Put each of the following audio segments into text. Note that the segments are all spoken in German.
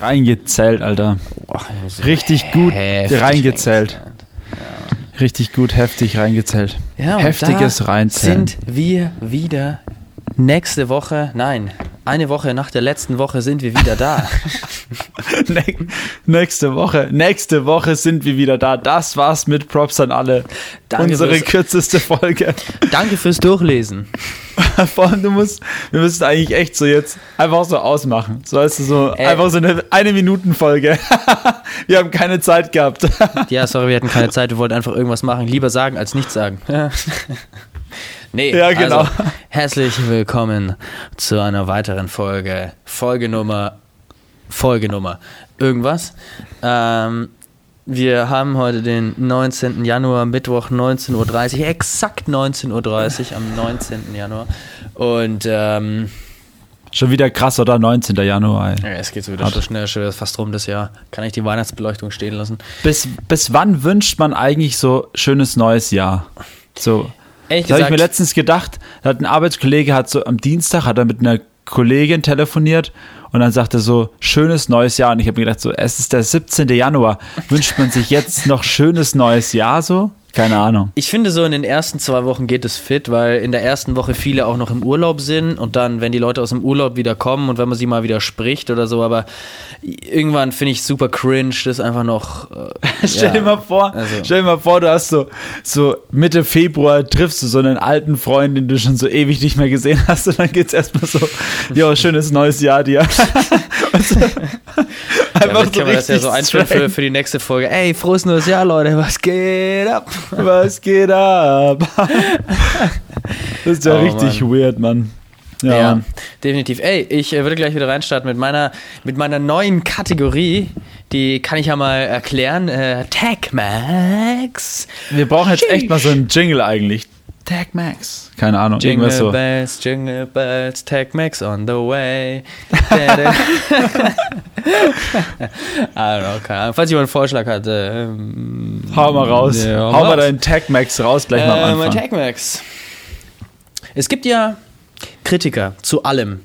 Reingezählt, Alter. Boah, so Richtig gut reingezählt. Richtig gut, heftig reingezählt. Ja, Heftiges Reinzählen. sind wir wieder nächste Woche, nein, eine Woche nach der letzten Woche sind wir wieder da. Nächste Woche, nächste Woche sind wir wieder da. Das war's mit Props an alle. Danke Unsere kürzeste Folge. Danke fürs Durchlesen. Vor allem, du musst, wir müssen eigentlich echt so jetzt einfach so ausmachen. So weißt du, so Ey. einfach so eine eine Minuten Folge. wir haben keine Zeit gehabt. Ja, sorry, wir hatten keine Zeit, wir wollten einfach irgendwas machen. Lieber sagen als nichts sagen. Nee, Ja, genau. also, herzlich willkommen zu einer weiteren Folge. Folgenummer, Folgenummer, irgendwas. Ähm, wir haben heute den 19. Januar, Mittwoch 19.30 Uhr, exakt 19.30 Uhr am 19. Januar. Und ähm, Schon wieder krass, oder? 19. Januar. Ja, es geht so wieder so schnell, schon fast rum das Jahr. Kann ich die Weihnachtsbeleuchtung stehen lassen? Bis, bis wann wünscht man eigentlich so schönes neues Jahr? So, Ehrlich Da habe ich mir letztens gedacht, da hat ein Arbeitskollege hat so am Dienstag hat er mit einer Kollegin telefoniert und dann sagte er so schönes neues Jahr. Und ich habe mir gedacht so es ist der 17. Januar. Wünscht man sich jetzt noch schönes neues Jahr so keine Ahnung Ich finde so in den ersten zwei Wochen geht es fit, weil in der ersten Woche viele auch noch im Urlaub sind und dann, wenn die Leute aus dem Urlaub wieder kommen und wenn man sie mal wieder spricht oder so, aber irgendwann finde ich super cringe, das einfach noch. Äh, stell ja. dir mal vor Also- stell dir mal vor du hast so so Mitte Februar triffst du so einen alten Freund den du schon so ewig nicht mehr gesehen hast und dann geht's erstmal so jo schönes neues Jahr dir So, Ja, einfach vielleicht können wir das ja so einstellen für, für die nächste Folge. Ey, frohes neues Jahr, Leute, was geht ab? Was geht ab? Das ist ja Oh, richtig weird, Mann. Ja. Ja, definitiv. Ey, ich äh, würde gleich wieder reinstarten mit meiner, mit meiner neuen Kategorie. Die kann ich ja mal erklären. Äh, Tag Max. Wir brauchen jetzt echt mal so einen Jingle eigentlich. Tag Max. Keine Ahnung, Jingle irgendwas so. bells, jingle bells, Tag Max on the way. I don't know, keine Ahnung. Falls jemand einen Vorschlag hat, äh, ähm, Hau mal raus. Ja, Hau mal deinen Tag Max raus, gleich mal äh, am mein Anfang. Tag Max. Es gibt ja Kritiker zu allem.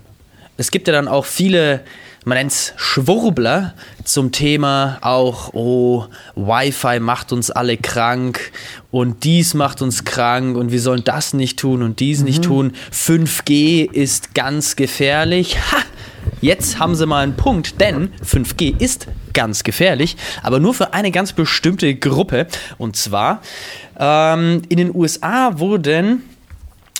Es gibt ja dann auch viele, man nennt es Schwurbler zum Thema auch, oh, Wi-Fi macht uns alle krank und dies macht uns krank und wir sollen das nicht tun und dies nicht tun. 5G ist ganz gefährlich. Ha! Jetzt haben sie mal einen Punkt, denn 5G ist ganz gefährlich, aber nur für eine ganz bestimmte Gruppe. Und zwar ähm, in den USA wurden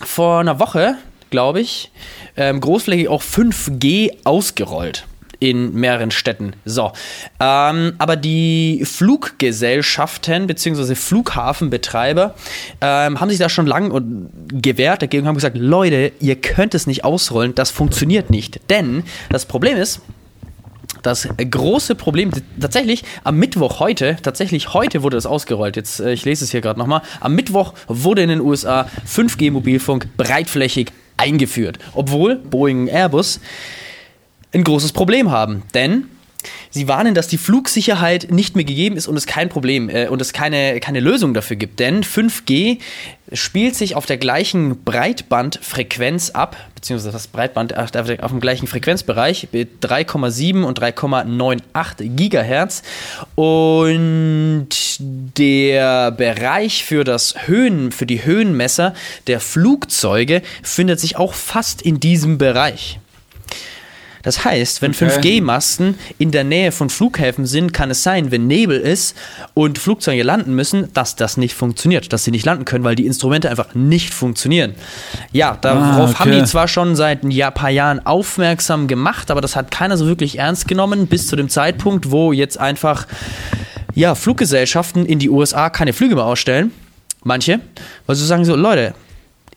vor einer Woche, glaube ich, ähm, großflächig auch 5G ausgerollt in mehreren Städten. So, ähm, aber die Fluggesellschaften bzw. Flughafenbetreiber ähm, haben sich da schon lange gewehrt dagegen haben gesagt, Leute, ihr könnt es nicht ausrollen, das funktioniert nicht. Denn das Problem ist, das große Problem, tatsächlich am Mittwoch heute, tatsächlich heute wurde das ausgerollt. Jetzt, äh, ich lese es hier gerade nochmal. Am Mittwoch wurde in den USA 5G-Mobilfunk breitflächig eingeführt. Obwohl Boeing und Airbus ein großes Problem haben. Denn sie warnen, dass die Flugsicherheit nicht mehr gegeben ist und es kein Problem äh, und es keine, keine Lösung dafür gibt. Denn 5G spielt sich auf der gleichen Breitbandfrequenz ab, beziehungsweise das Breitband auf, auf dem gleichen Frequenzbereich mit 3,7 und 3,98 Gigahertz. Und der Bereich für das Höhen, für die Höhenmesser der Flugzeuge findet sich auch fast in diesem Bereich. Das heißt, wenn Okay. 5G-Masten in der Nähe von Flughäfen sind, kann es sein, wenn Nebel ist und Flugzeuge landen müssen, dass das nicht funktioniert, dass sie nicht landen können, weil die Instrumente einfach nicht funktionieren. Ja, darauf Ah, haben okay. die zwar schon seit ein Jahr, paar Jahren aufmerksam gemacht, aber das hat keiner so wirklich ernst genommen, bis zu dem Zeitpunkt, wo jetzt einfach ja, Fluggesellschaften in die USA keine Flüge mehr ausstellen. Manche, weil sie sagen so, Leute,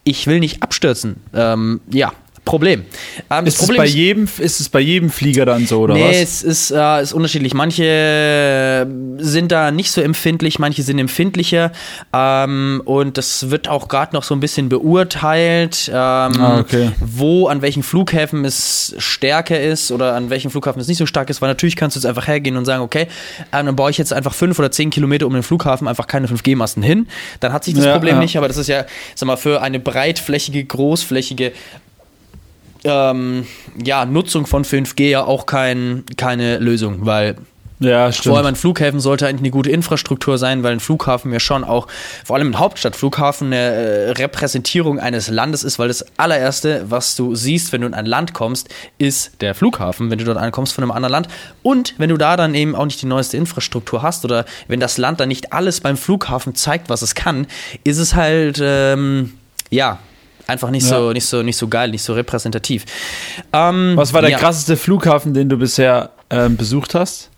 ich will nicht abstürzen. Ähm, ja, Problem. Ähm, Ist es, Problem bei ist- jedem, ist es bei jedem Flieger dann so, oder nee, was? es ist, äh, ist unterschiedlich. Manche sind da nicht so empfindlich, manche sind empfindlicher. Ähm, und das wird auch gerade noch so ein bisschen beurteilt, ähm, Ah, okay. wo, an welchen Flughäfen es stärker ist oder an welchen Flughafen es nicht so stark ist. Weil natürlich kannst du jetzt einfach hergehen und sagen, okay, ähm, dann baue ich jetzt einfach fünf oder zehn Kilometer um den Flughafen einfach keine 5G-Masten hin. Dann hat sich das Ja, Problem ja. nicht, aber das ist ja, sag mal, für eine breitflächige, großflächige ähm, ja, Nutzung von 5G ja auch kein, keine Lösung, weil Ja, vor allem an Flughäfen sollte eigentlich eine gute Infrastruktur sein, weil ein Flughafen ja schon auch, vor allem ein Hauptstadtflughafen, eine äh, Repräsentierung eines Landes ist, weil das allererste, was du siehst, wenn du in ein Land kommst, ist der Flughafen, wenn du dort ankommst von einem anderen Land. Und wenn du da dann eben auch nicht die neueste Infrastruktur hast oder wenn das Land dann nicht alles beim Flughafen zeigt, was es kann, ist es halt, ähm, ja, einfach nicht, Ja. so, nicht, so, nicht so geil, nicht so repräsentativ. Ähm, Was war der ja. krasseste Flughafen, den du bisher ähm, besucht hast?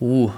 Uh,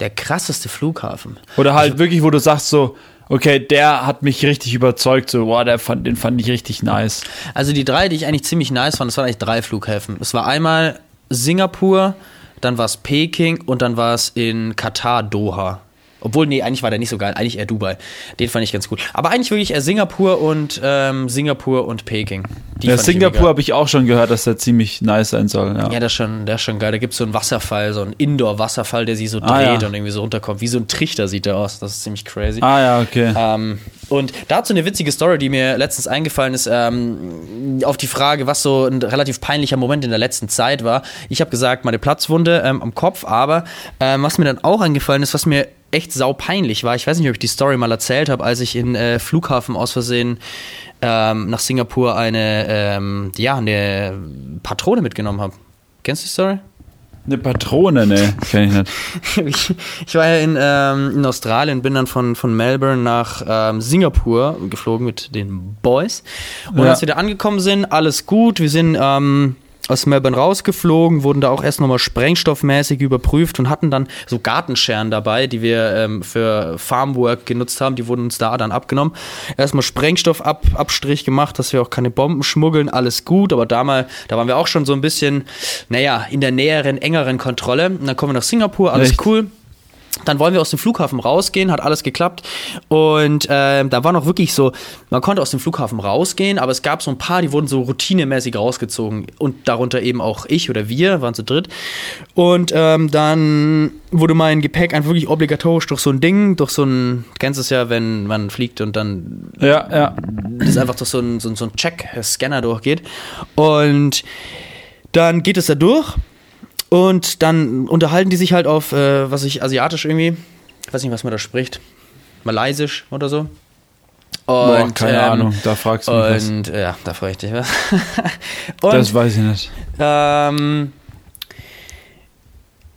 der krasseste Flughafen. Oder halt wirklich, wo du sagst so, okay, der hat mich richtig überzeugt, so, boah, der fand, den fand ich richtig nice. Also die drei, die ich eigentlich ziemlich nice fand, das waren eigentlich drei Flughäfen. Es war einmal Singapur, dann war es Peking und dann war es in Katar, Doha. Obwohl, nee, eigentlich war der nicht so geil, eigentlich eher Dubai. Den fand ich ganz gut. Aber eigentlich wirklich eher Singapur und ähm, Singapur und Peking. Die Ja, Singapur habe ich auch schon gehört, dass der ziemlich nice sein soll. Ja. Ja, der ist schon, der ist schon geil. Da gibt es so einen Wasserfall, so einen Indoor-Wasserfall, der sich so dreht Ah, ja. und irgendwie so runterkommt. Wie so ein Trichter sieht der aus. Das ist ziemlich crazy. Ah ja, okay. Ähm, und dazu eine witzige Story, die mir letztens eingefallen ist, ähm, auf die Frage, was so ein relativ peinlicher Moment in der letzten Zeit war. Ich habe gesagt, meine Platzwunde ähm, am Kopf, aber ähm, was mir dann auch eingefallen ist, was mir echt saupeinlich war, ich weiß nicht, ob ich die Story mal erzählt habe, als ich in äh, Flughafen aus Versehen ähm, nach Singapur eine, ähm, ja, eine Patrone mitgenommen habe. Kennst du die Story? Eine Patrone, ne, kenn ich nicht. ich, ich war ja in, ähm, in Australien, bin dann von, von Melbourne nach ähm, Singapur geflogen mit den Boys. Und Ja. als wir da angekommen sind, alles gut. Wir sind ähm, aus Melbourne rausgeflogen, wurden da auch erst nochmal sprengstoffmäßig überprüft und hatten dann so Gartenscheren dabei, die wir ähm, für Farmwork genutzt haben. Die wurden uns da dann abgenommen. Erstmal Sprengstoffabstrich gemacht, dass wir auch keine Bomben schmuggeln, alles gut. Aber damals, da waren wir auch schon so ein bisschen, naja, in der näheren, engeren Kontrolle. Und dann kommen wir nach Singapur, alles Echt? cool. Dann wollen wir aus dem Flughafen rausgehen, hat alles geklappt. Und ähm, da war noch wirklich so, man konnte aus dem Flughafen rausgehen, aber es gab so ein paar, die wurden so routinemäßig rausgezogen. Und darunter eben auch ich oder wir, waren zu dritt. Und ähm, dann wurde mein Gepäck einfach wirklich obligatorisch durch so ein Ding, durch so ein, du kennst es ja, wenn man fliegt und dann Ja, ja. das einfach durch so ein, so, so ein Check-Scanner durchgeht. Und dann geht es da durch und dann unterhalten die sich halt auf, äh, was ich, asiatisch irgendwie, ich weiß nicht, was man da spricht, malaysisch oder so. Boah, Und, keine ähm, Ahnung, da fragst du mich was. Und äh, ja, da freue ich dich was. und Das weiß ich nicht. ähm,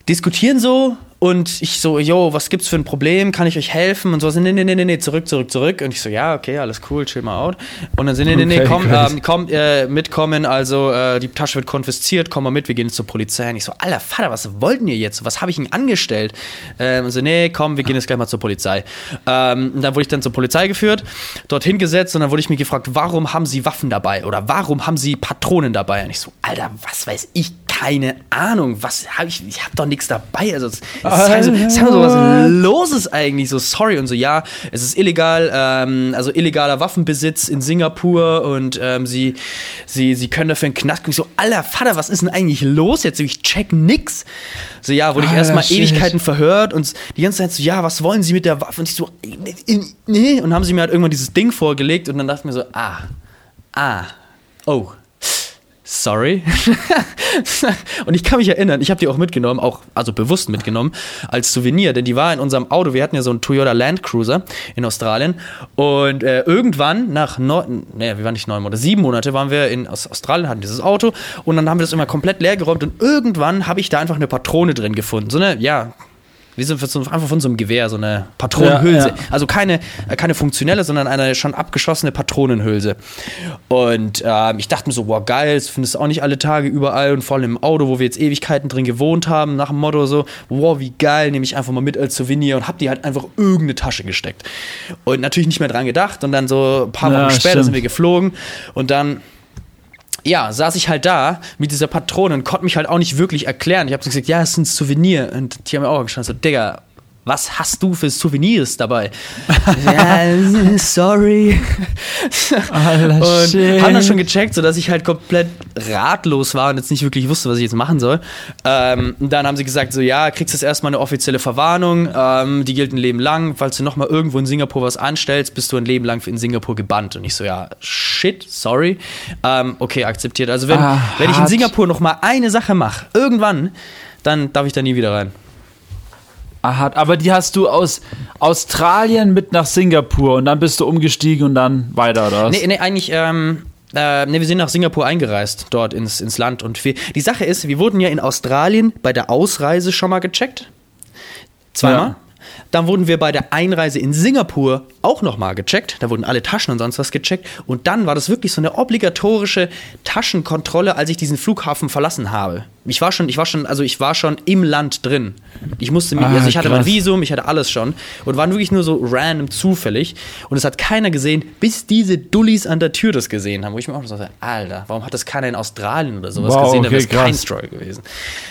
diskutieren so und ich so, yo, was gibt's für ein Problem? Kann ich euch helfen? Und so, nee, nee, nee, nee, nee, zurück, zurück, zurück. Und ich so, ja, okay, alles cool, chill mal out. Und dann sind, nee, nee, nee, komm, ähm, komm, äh, mitkommen, also äh, die Tasche wird konfisziert, komm mal mit, wir gehen jetzt zur Polizei. Und ich so, alter Vater, was wollten ihr jetzt? Was habe ich ihnen angestellt? Ähm, und so, nee, komm, wir gehen jetzt gleich mal zur Polizei. Ähm, und dann wurde ich dann zur Polizei geführt, dorthin gesetzt und dann wurde ich mir gefragt, warum haben sie Waffen dabei? Oder warum haben sie Patronen dabei? Und ich so, alter, was weiß ich? Keine Ahnung, was habe ich? Ich habe doch nichts dabei. Also, es es ist halt so, es ist halt so was Loses eigentlich. So, sorry und so, ja, es ist illegal, ähm, also illegaler Waffenbesitz in Singapur und ähm, sie, sie, sie können dafür einen Knast kriegen. So, alter Vater, was ist denn eigentlich los jetzt? Ich check nix. So, ja, wurde ich erstmal. Ewigkeiten verhört und die ganze Zeit so, ja, was wollen Sie mit der Waffe? Und ich so, nee. Und haben sie mir halt irgendwann dieses Ding vorgelegt und dann dachte ich mir so, ah, ah, oh. Sorry. und ich kann mich erinnern, ich habe die auch mitgenommen, auch also bewusst mitgenommen als Souvenir, denn die war in unserem Auto. Wir hatten ja so einen Toyota Land Cruiser in Australien und äh, irgendwann nach neun, nee, wir waren nicht neun Monate, sieben Monate waren wir in aus Australien, hatten dieses Auto und dann haben wir das immer komplett leer geräumt und irgendwann habe ich da einfach eine Patrone drin gefunden, so eine ja wie so, so einfach von so einem Gewehr, so eine Patronenhülse. Ja, ja. Also keine, äh, keine funktionelle, sondern eine schon abgeschossene Patronenhülse. Und ähm, ich dachte mir so, wow, geil, das findest du auch nicht alle Tage überall und vor allem im Auto, wo wir jetzt Ewigkeiten drin gewohnt haben, nach dem Motto so, wow, wie geil, nehme ich einfach mal mit als Souvenir und hab die halt einfach irgendeine Tasche gesteckt. Und natürlich nicht mehr dran gedacht und dann so ein paar Ja, Wochen später stimmt. sind wir geflogen und dann ja, saß ich halt da mit dieser Patrone und konnte mich halt auch nicht wirklich erklären. Ich habe so gesagt, ja, es ist ein Souvenir. Und die haben mir auch gestanden, so, Digga, was hast du für Souvenirs dabei? ja, sorry. Und haben das schon gecheckt, sodass ich halt komplett ratlos war und jetzt nicht wirklich wusste, was ich jetzt machen soll. Ähm, dann haben sie gesagt, so ja, kriegst jetzt erstmal eine offizielle Verwarnung, ähm, die gilt ein Leben lang. Falls du nochmal irgendwo in Singapur was anstellst, bist du ein Leben lang in Singapur gebannt. Und ich so, ja, shit, sorry. Ähm, okay, akzeptiert. Also wenn, Ah, wenn ich in. Singapur nochmal eine Sache mache, irgendwann, dann darf ich da nie wieder rein. Aha, aber die hast du aus Australien mit nach Singapur und dann bist du umgestiegen und dann weiter, oder was? Nee, nee, eigentlich, ähm, äh, nee, wir sind nach Singapur eingereist, dort ins, ins Land. Und wir, die Sache ist, wir wurden ja in Australien bei der Ausreise schon mal gecheckt. Zweimal. Ja. Dann wurden wir bei der Einreise in Singapur auch nochmal gecheckt. Da wurden alle Taschen und sonst was gecheckt. Und dann war das wirklich so eine obligatorische Taschenkontrolle, als ich diesen Flughafen verlassen habe. Ich war schon, ich war schon, also ich war schon im Land drin. Ich musste mir, Ah, also ich hatte mein krass. Visum, ich hatte alles schon und waren wirklich nur so random zufällig. Und es hat keiner gesehen, bis diese Dullis an der Tür das gesehen haben. Wo ich mir auch so dachte, Alter, warum hat das keiner in Australien oder sowas Wow, gesehen? Da wäre okay, es kein. Struggle gewesen.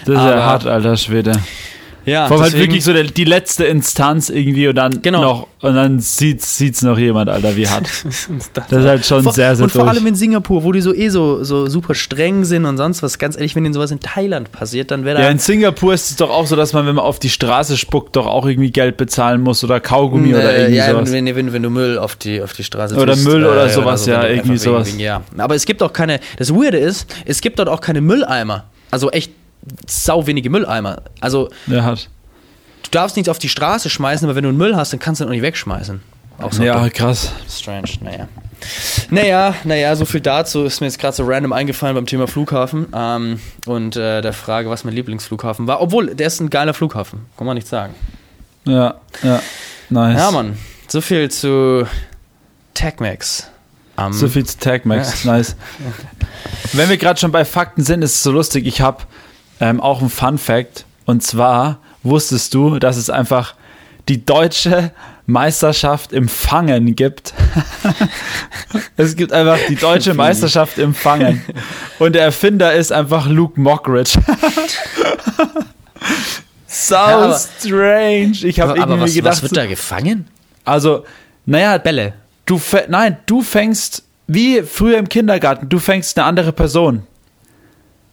das ist aber- ja hart, alter Schwede. Ja, Vor halt wirklich so der, die letzte Instanz irgendwie und dann Genau. noch und dann sieht's, sieht's noch jemand, Alter, wie hart. Das ist halt schon vor, sehr, sehr Und vor durch. allem in Singapur, wo die so eh so, so super streng sind und sonst was. Ganz ehrlich, wenn ihnen sowas in Thailand passiert, dann wäre da. Ja, in Singapur ist es doch auch so, dass man, wenn man auf die Straße spuckt, doch auch irgendwie Geld bezahlen muss oder Kaugummi oder Äh, irgendwie ja, sowas. wenn, wenn, wenn du Müll auf die, auf die Straße Oder tust, Müll oder äh, sowas, so, ja, irgendwie einfach wegen- sowas. Wegen, ja. Aber es gibt auch keine, das Weirde ist, es gibt dort auch keine Mülleimer. Also echt sau wenige Mülleimer. Also Ja, du darfst nichts auf die Straße schmeißen, aber wenn du einen Müll hast, dann kannst du ihn auch nicht wegschmeißen. Auch so Ja, krass. strange, naja. Naja, naja, so viel dazu ist mir jetzt gerade so random eingefallen beim Thema Flughafen ähm, und äh, der Frage, was mein Lieblingsflughafen war. Obwohl, der ist ein geiler Flughafen, kann man nicht sagen. Ja, ja. Nice. Ja, Mann, so viel zu TechMax. am- So viel zu Tagmax, nice. Wenn wir gerade schon bei Fakten sind, ist es so lustig. Ich habe ähm, auch einen Fun Fact. Und zwar wusstest du, dass es einfach die deutsche Meisterschaft im Fangen gibt. es gibt einfach die deutsche Meisterschaft im Fangen. Und der Erfinder ist einfach Luke Mockridge. so Ja, strange. Ich habe irgendwie was, gedacht, was wird da gefangen? also, naja, Bälle. Du nein, du fängst wie früher im Kindergarten, du fängst eine andere Person.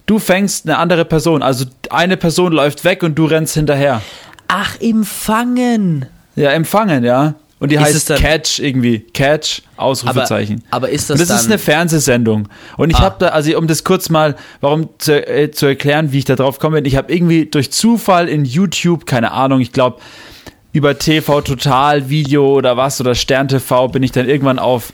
Du fängst eine andere Person, also eine Person läuft weg und du rennst hinterher. Ach, im Fangen. Ja, empfangen, ja. Und die Ist heißt dann- Catch irgendwie. Catch, Ausrufezeichen. Aber, aber ist das, Und das dann... ist eine Fernsehsendung. Und ich Ah. habe da, also um das kurz mal, warum zu, äh, zu erklären, wie ich da drauf komme, ich habe irgendwie durch Zufall in YouTube, keine Ahnung, ich glaube über TV Total Video oder was oder Stern TV bin ich dann irgendwann auf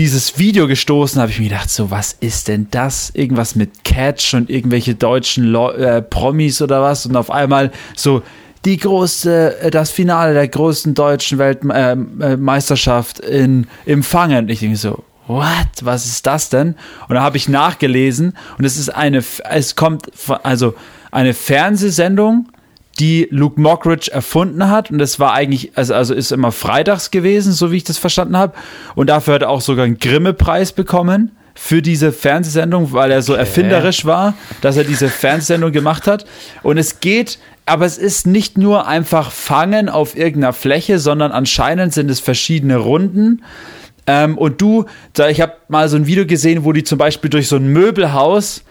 dieses Video gestoßen, habe ich mir gedacht, so was ist denn das? Irgendwas mit Catch und irgendwelche deutschen Lo äh, Promis oder was und auf einmal so die große, äh, das Finale der größten deutschen Weltmeisterschaft äh, Meisterschaft in im Fangen. Und ich denke so, what? Was ist das denn? Und da habe ich nachgelesen und es ist eine, es kommt also eine Fernsehsendung, die Luke Mockridge erfunden hat. Und das war eigentlich, also, also ist immer freitags gewesen, so wie ich das verstanden habe. Und dafür hat er auch sogar einen Grimme-Preis bekommen für diese Fernsehsendung, weil er so erfinderisch war, dass er diese Fernsehsendung gemacht hat. Und es geht, aber es ist nicht nur einfach Fangen auf irgendeiner Fläche, sondern anscheinend sind es verschiedene Runden. Ähm, und du, da- ich habe mal so ein Video gesehen, wo die zum Beispiel durch so ein Möbelhaus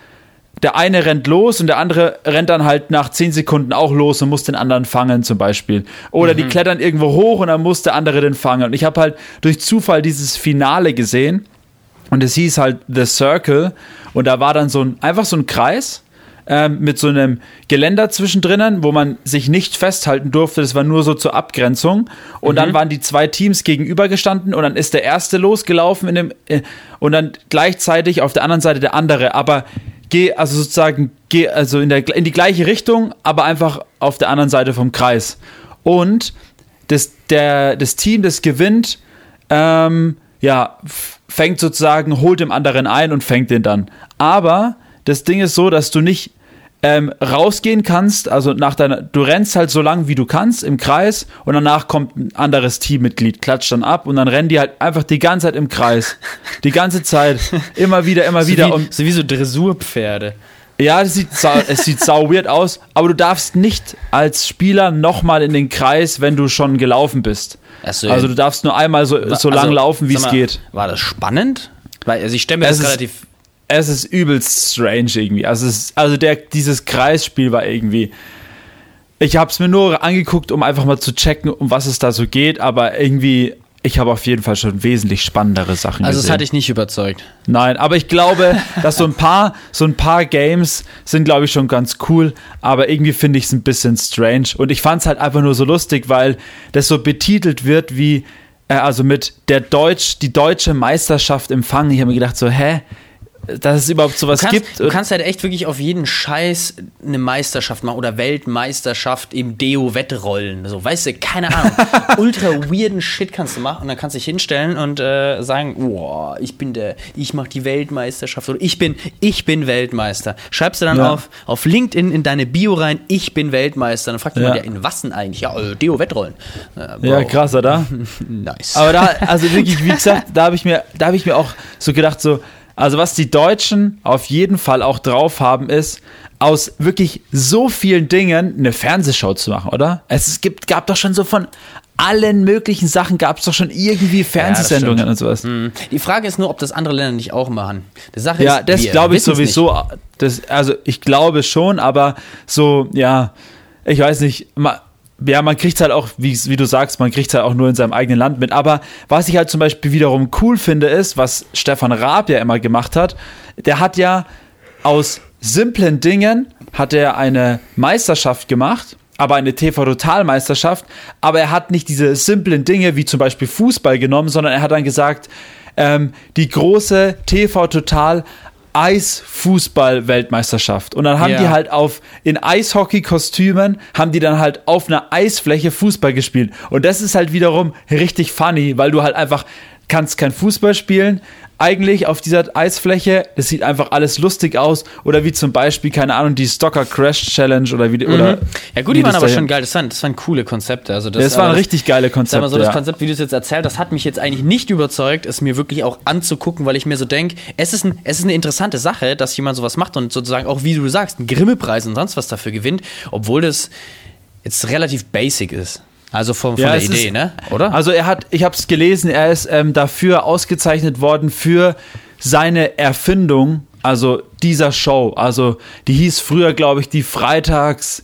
der eine rennt los und der andere rennt dann halt nach 10 Sekunden auch los und muss den anderen fangen zum Beispiel. Oder die klettern irgendwo hoch und dann muss der andere den fangen. Und ich habe halt durch Zufall dieses Finale gesehen und es hieß halt The Circle und da war dann so ein, einfach so ein Kreis ähm, mit so einem Geländer zwischendrin, wo man sich nicht festhalten durfte. Das war nur so zur Abgrenzung. Und dann waren die zwei Teams gegenübergestanden und dann ist der erste losgelaufen in dem, äh, und dann gleichzeitig auf der anderen Seite der andere. Aber geh, also sozusagen, geh, also in, der, in die gleiche Richtung, aber einfach auf der anderen Seite vom Kreis. Und das, der, das Team, das gewinnt, ähm, ja, fängt sozusagen, holt dem anderen ein und fängt den dann. Aber das Ding ist so, dass du nicht ähm, rausgehen kannst, also nach deiner, du rennst halt so lang wie du kannst im Kreis und danach kommt ein anderes Teammitglied, klatscht dann ab und dann rennen die halt einfach die ganze Zeit im Kreis. Die ganze Zeit. Immer wieder, immer so, wieder. wie, und so wie so Dressurpferde. Ja, es sieht, sau, es sieht sau weird aus, aber du darfst nicht als Spieler nochmal in den Kreis, wenn du schon gelaufen bist. So, also du darfst nur einmal so, so lang Also, laufen, wie es geht. War das spannend? Weil also ich stelle mir Es das relativ. Es ist übelst strange irgendwie. Also, es ist, also der, dieses Kreisspiel war irgendwie. Ich habe es mir nur angeguckt, um einfach mal zu checken, um was es da so geht, aber irgendwie, ich habe auf jeden Fall schon wesentlich spannendere Sachen Also gesehen. es hat dich nicht überzeugt. Nein, aber ich glaube, dass so ein paar, so ein paar Games sind, glaube ich, schon ganz cool, aber irgendwie finde ich es ein bisschen strange. Und ich fand es halt einfach nur so lustig, weil das so betitelt wird wie, äh, also mit der Deutsch, die deutsche Meisterschaft empfangen. Ich habe mir gedacht, so, hä? Dass es überhaupt sowas Du kannst, gibt. du kannst halt echt wirklich auf jeden Scheiß eine Meisterschaft machen oder Weltmeisterschaft im Deo-Wettrollen. So, weißt du, keine Ahnung. Ultra weirden Shit kannst du machen und dann kannst du dich hinstellen und äh, sagen, boah, ich bin der, ich mach die Weltmeisterschaft oder ich bin, ich bin Weltmeister. Schreibst du dann Ja. auf, auf LinkedIn in deine Bio rein, ich bin Weltmeister. Dann fragt Ja. jemand, ja, in was denn eigentlich? Ja, äh, Deo-Wettrollen. Äh, ja, krass, oder? Nice. Aber da, also wirklich, wie gesagt, da habe ich mir, da habe ich mir auch so gedacht, so, also was die Deutschen auf jeden Fall auch drauf haben, ist, aus wirklich so vielen Dingen eine Fernsehshow zu machen, oder? Es gibt, gab doch schon so von allen möglichen Sachen gab es doch schon irgendwie Fernsehsendungen stimmt. und sowas. Hm. Die Frage ist nur, ob das andere Länder nicht auch machen. Die Sache Ja, ist, das glaube ich sowieso. Das, also ich glaube schon, aber so, ja, ich weiß nicht, ma, ja, man kriegt halt auch, wie, wie du sagst, man kriegt halt auch nur in seinem eigenen Land mit. Aber was ich halt zum Beispiel wiederum cool finde, ist, was Stefan Raab ja immer gemacht hat, der hat ja aus simplen Dingen hat er eine Meisterschaft gemacht, aber eine TV-Total-Meisterschaft. Aber er hat nicht diese simplen Dinge wie zum Beispiel Fußball genommen, sondern er hat dann gesagt, ähm, die große TV-Total Eisfußball-Weltmeisterschaft. Und dann haben Ja. die halt auf, in Eishockey-Kostümen, haben die dann halt auf einer Eisfläche Fußball gespielt. Und das ist halt wiederum richtig funny, weil du halt einfach kannst kein Fußball spielen, eigentlich auf dieser Eisfläche, das sieht einfach alles lustig aus. Oder wie zum Beispiel, keine Ahnung, die Stocker Crash Challenge oder wie, oder. Mhm. Ja gut, die waren aber schon geil. Das waren, das waren coole Konzepte. Also das, Das waren richtig geile Sag Konzepte. so, das ja. Konzept, wie du es jetzt erzählt, das hat mich jetzt eigentlich nicht überzeugt, es mir wirklich auch anzugucken, weil ich mir so denke, es ist, ein, es ist eine interessante Sache, dass jemand sowas macht und sozusagen auch, wie du sagst, einen Grimme-Preis und sonst was dafür gewinnt, obwohl das jetzt relativ basic ist. Also von, von Ja, der Idee, ist- ne? Oder? Also er hat, ich habe es gelesen, er ist ähm, dafür ausgezeichnet worden für seine Erfindung, also dieser Show. Also die hieß früher, glaube ich, die Freitags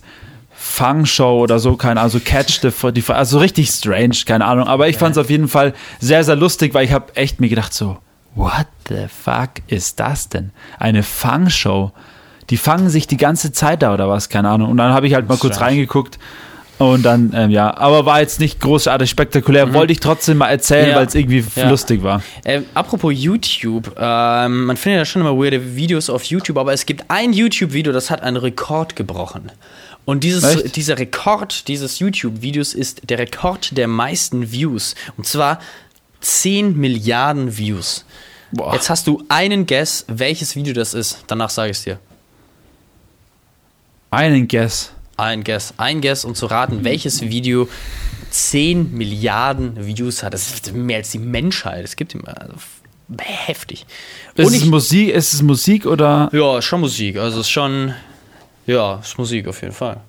Fangshow oder so, keine Ahnung, also Catch the, die, also richtig strange, keine Ahnung. Aber ich fand es auf jeden Fall sehr, sehr lustig, weil ich habe echt mir gedacht so, what the fuck ist das denn? Eine Fangshow? Die fangen sich die ganze Zeit da oder was, keine Ahnung. Und dann habe ich halt mal kurz reingeguckt und dann, ähm, ja, aber war jetzt nicht großartig spektakulär. Wollte ich trotzdem mal erzählen, Mhm. Ja. weil es irgendwie Ja. lustig war. Äh, apropos YouTube, ähm, man findet ja schon immer weirde Videos auf YouTube, aber es gibt ein YouTube-Video, das hat einen Rekord gebrochen. Und dieses, Echt? dieser Rekord dieses YouTube-Videos ist der Rekord der meisten Views. Und zwar 10 Milliarden Views. Boah. Jetzt hast du einen Guess, welches Video das ist. Danach sage ich es dir. Einen Guess. Ein Guess. Ein Guess, um zu raten, welches Video 10 Milliarden Views hat. Das ist mehr als die Menschheit. Es gibt immer. Also, heftig. Ist es Musik, ist es Musik oder? Ja, ist schon Musik. Also ist schon. Ja, ist Musik auf jeden Fall.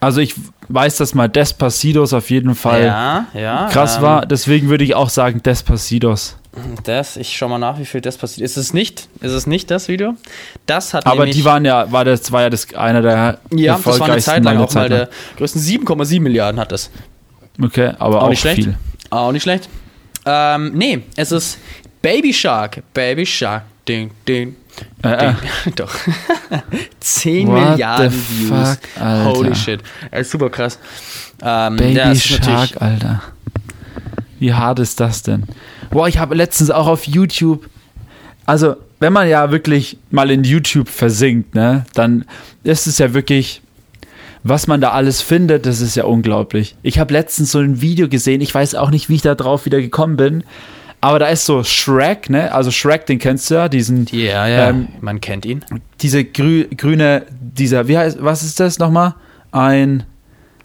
Also ich weiß, dass mal Despacitos auf jeden Fall Ja, ja. krass ähm, war. Deswegen würde ich auch sagen Despacitos. Das, ich schau mal nach, wie viel das passiert. Ist es nicht? Ist es nicht das Video? Das hat Aber die waren ja, war das war ja das einer der Ja, das war eine Zeit lang auch mal lang. der größten 7,7 Milliarden hat das. Okay, aber auch, Auch nicht schlecht. viel. Auch nicht schlecht. Ähm, nee, es ist Baby Shark. Baby Shark. Ding, ding. Äh, äh. Doch. 10 What Milliarden the Views. fuck, Alter. Holy shit. Er ist super krass. Ähm, Baby Shark, Alter. Wie hart ist das denn? Boah, ich habe letztens auch auf YouTube, also wenn man ja wirklich mal in YouTube versinkt, ne, dann ist es ja wirklich, was man da alles findet, das ist ja unglaublich. Ich habe letztens so ein Video gesehen, ich weiß auch nicht, wie ich da drauf wieder gekommen bin, aber da ist so Shrek, ne, also Shrek, den kennst du ja, diesen, Ja, ja, Ähm, man kennt ihn. diese grü grüne, dieser, wie heißt, was ist das nochmal? Ein,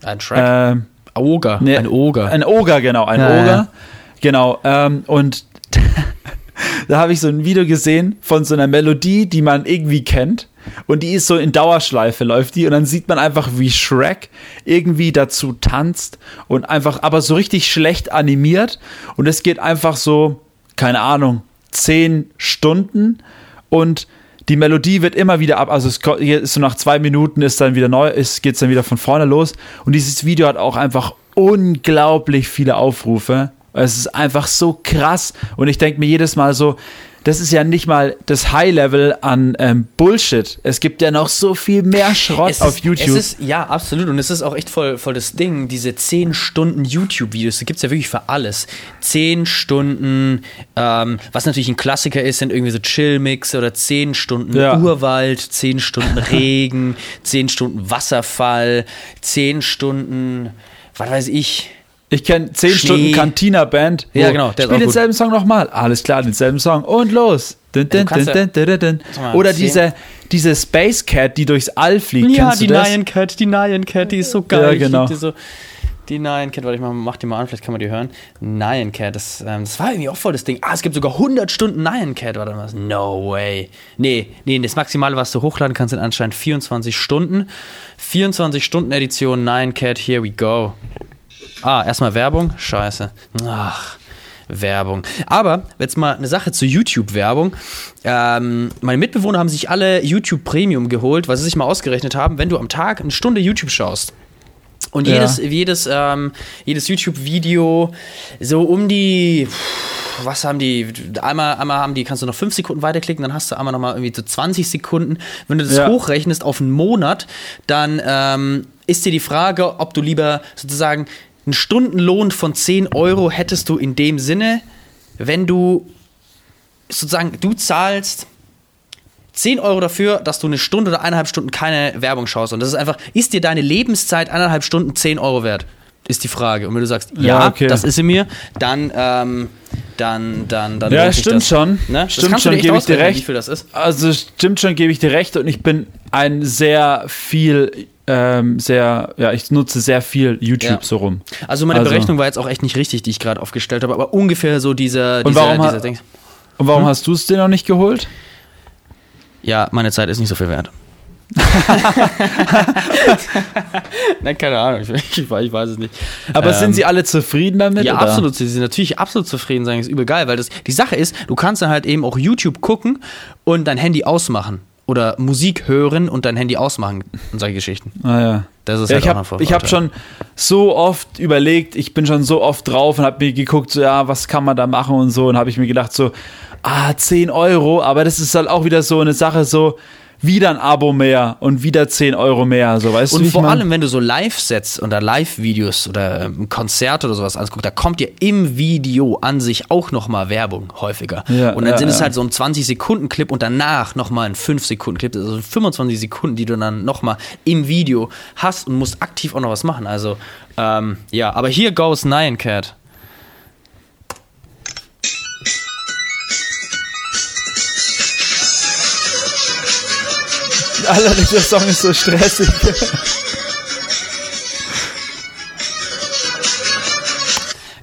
Ein Shrek. ähm, Oger. Nee, ein Oger. Ein Oger, genau, ein Ja, Oger. ja. Genau. Ähm, und da habe ich so ein Video gesehen von so einer Melodie, die man irgendwie kennt. und die ist so in Dauerschleife, läuft die und dann sieht man einfach, wie Shrek irgendwie dazu tanzt und einfach, aber so richtig schlecht animiert und es geht einfach so, keine Ahnung, zehn Stunden und die Melodie wird immer wieder ab, also es ist so nach zwei Minuten ist dann wieder neu, ist, geht es dann wieder von vorne los und dieses Video hat auch einfach unglaublich viele Aufrufe. Es ist einfach so krass und ich denke mir jedes Mal so, das ist ja nicht mal das High-Level an ähm, Bullshit. Es gibt ja noch so viel mehr Schrott Es auf ist, YouTube. Es ist, ja, absolut. Und es ist auch echt voll, voll das Ding, diese 10 Stunden YouTube-Videos, da gibt es ja wirklich für alles. 10 Stunden, ähm, was natürlich ein Klassiker ist, sind irgendwie so Chill-Mix oder 10 Stunden Ja. Urwald, 10 Stunden Regen, 10 Stunden Wasserfall, 10 Stunden, was weiß ich. Ich kenne 10 Schnee. Stunden Cantina-Band. Ja, genau, der Spiel denselben Song nochmal. Alles klar, denselben Song. Und los. Dun, dun, dun, Oder diese, diese Space Cat, die durchs All fliegt. Ja, Kennst die? Nyan Cat, die Nyan Cat, die ist so geil. Ja, genau. Die, so, die Nyan Cat, warte, ich mach, mach die mal an, vielleicht kann man die hören. Nyan Cat, das, ähm, das war irgendwie auch voll das Ding. Ah, es gibt sogar 100 Stunden Nyan Cat, warte mal. No way. Nee, nee, das Maximale, was du hochladen kannst, sind anscheinend 24 Stunden. 24 Stunden Edition Nyan Cat, here we go. Ah, erstmal Werbung. Scheiße. Ach, Werbung. Aber jetzt mal eine Sache zur YouTube-Werbung. Ähm, meine Mitbewohner haben sich alle YouTube Premium geholt, weil sie sich mal ausgerechnet haben, wenn du am Tag eine Stunde YouTube schaust. Und Ja. jedes, jedes, ähm, jedes YouTube-Video so um die, was haben die, einmal, einmal haben die, kannst du noch fünf Sekunden weiterklicken, dann hast du einmal nochmal irgendwie so 20 Sekunden. Wenn du das Ja. hochrechnest auf einen Monat, dann ähm, ist dir die Frage, ob du lieber sozusagen einen Stundenlohn von 10 Euro hättest du in dem Sinne, wenn du sozusagen, du zahlst 10 Euro dafür, dass du eine Stunde oder eineinhalb Stunden keine Werbung schaust. Und das ist einfach, ist dir deine Lebenszeit eineinhalb Stunden 10 Euro wert? Ist die Frage. Und wenn du sagst, ja, Ja, okay. das ist sie mir, dann, ähm, dann, dann, dann. Ja, stimmt das. schon. Ne? Stimmt schon, gebe ich dir recht. Wie viel das ist? Also stimmt schon, gebe ich dir recht. Und ich bin ein sehr viel, ähm, sehr, ja, ich nutze sehr viel YouTube Ja. so rum. Also meine Also- Berechnung war jetzt auch echt nicht richtig, die ich gerade aufgestellt habe, aber ungefähr so dieser, Und dieser, warum ha- dieser Ding. Und Hm? warum hast du es dir noch nicht geholt? Ja, meine Zeit ist nicht so viel wert. Nein, keine Ahnung, ich, ich, weiß- es nicht. Aber Ähm, sind sie alle zufrieden damit? Ja, oder? absolut. Sie sind natürlich absolut zufrieden, sagen, ist übel geil, weil das, die Sache ist, du kannst dann halt eben auch YouTube gucken und dein Handy ausmachen. Oder Musik hören und dein Handy ausmachen und solche Geschichten. Ah, ja. Das ist Ja, halt ich habe ich hab Vorteil. schon so oft überlegt, ich bin schon so oft drauf und habe mir geguckt, so, ja, was kann man da machen und so. Und habe ich mir gedacht, so, ah, 10 Euro, aber das ist halt auch wieder so eine Sache, so, wieder ein Abo mehr und wieder 10 Euro mehr, so, weißt du, wie Und ich vor mein? allem, wenn du so Live-Sets oder Live-Videos oder ähm, Konzerte oder sowas anguckst, da kommt dir im Video an sich auch nochmal Werbung häufiger. Ja, und dann ja, sind es ja. halt so ein 20-Sekunden-Clip und danach nochmal ein 5-Sekunden-Clip, also 25 Sekunden, die du dann nochmal im Video hast und musst aktiv auch noch was machen. Also, ähm, ja, aber hier goes Nyan Cat. Alter, dieser Song ist so stressig.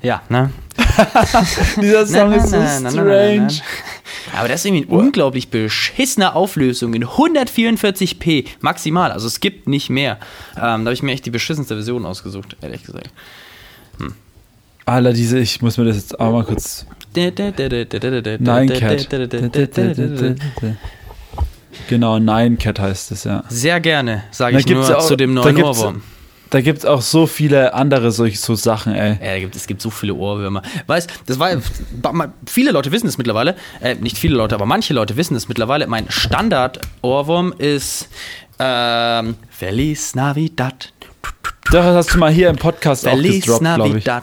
Ja, ne? dieser Song ist so strange. Aber das ist irgendwie eine unglaublich beschissene Auflösung in 144p maximal. Also es gibt nicht mehr. Ähm, da habe ich mir echt die beschissenste Version ausgesucht, ehrlich gesagt. Alter, diese, ich muss mir das jetzt auch mal kurz. Nine Cat. Genau, Nine Cat heißt es, ja. Sehr gerne, sage Da ich nur auch- zu dem da neuen gibt's- Ohrwurm. Da gibt es auch so viele andere solche so Sachen, ey. Ja, da gibt, es gibt so viele Ohrwürmer. Weißt, das war viele Leute wissen es mittlerweile, äh, nicht viele Leute, aber manche Leute wissen es mittlerweile. Mein Standard-Ohrwurm ist ähm, Feliz Navidad. Das hast du mal hier im Podcast auch Feliz gedroppt, glaube ich. Navidad.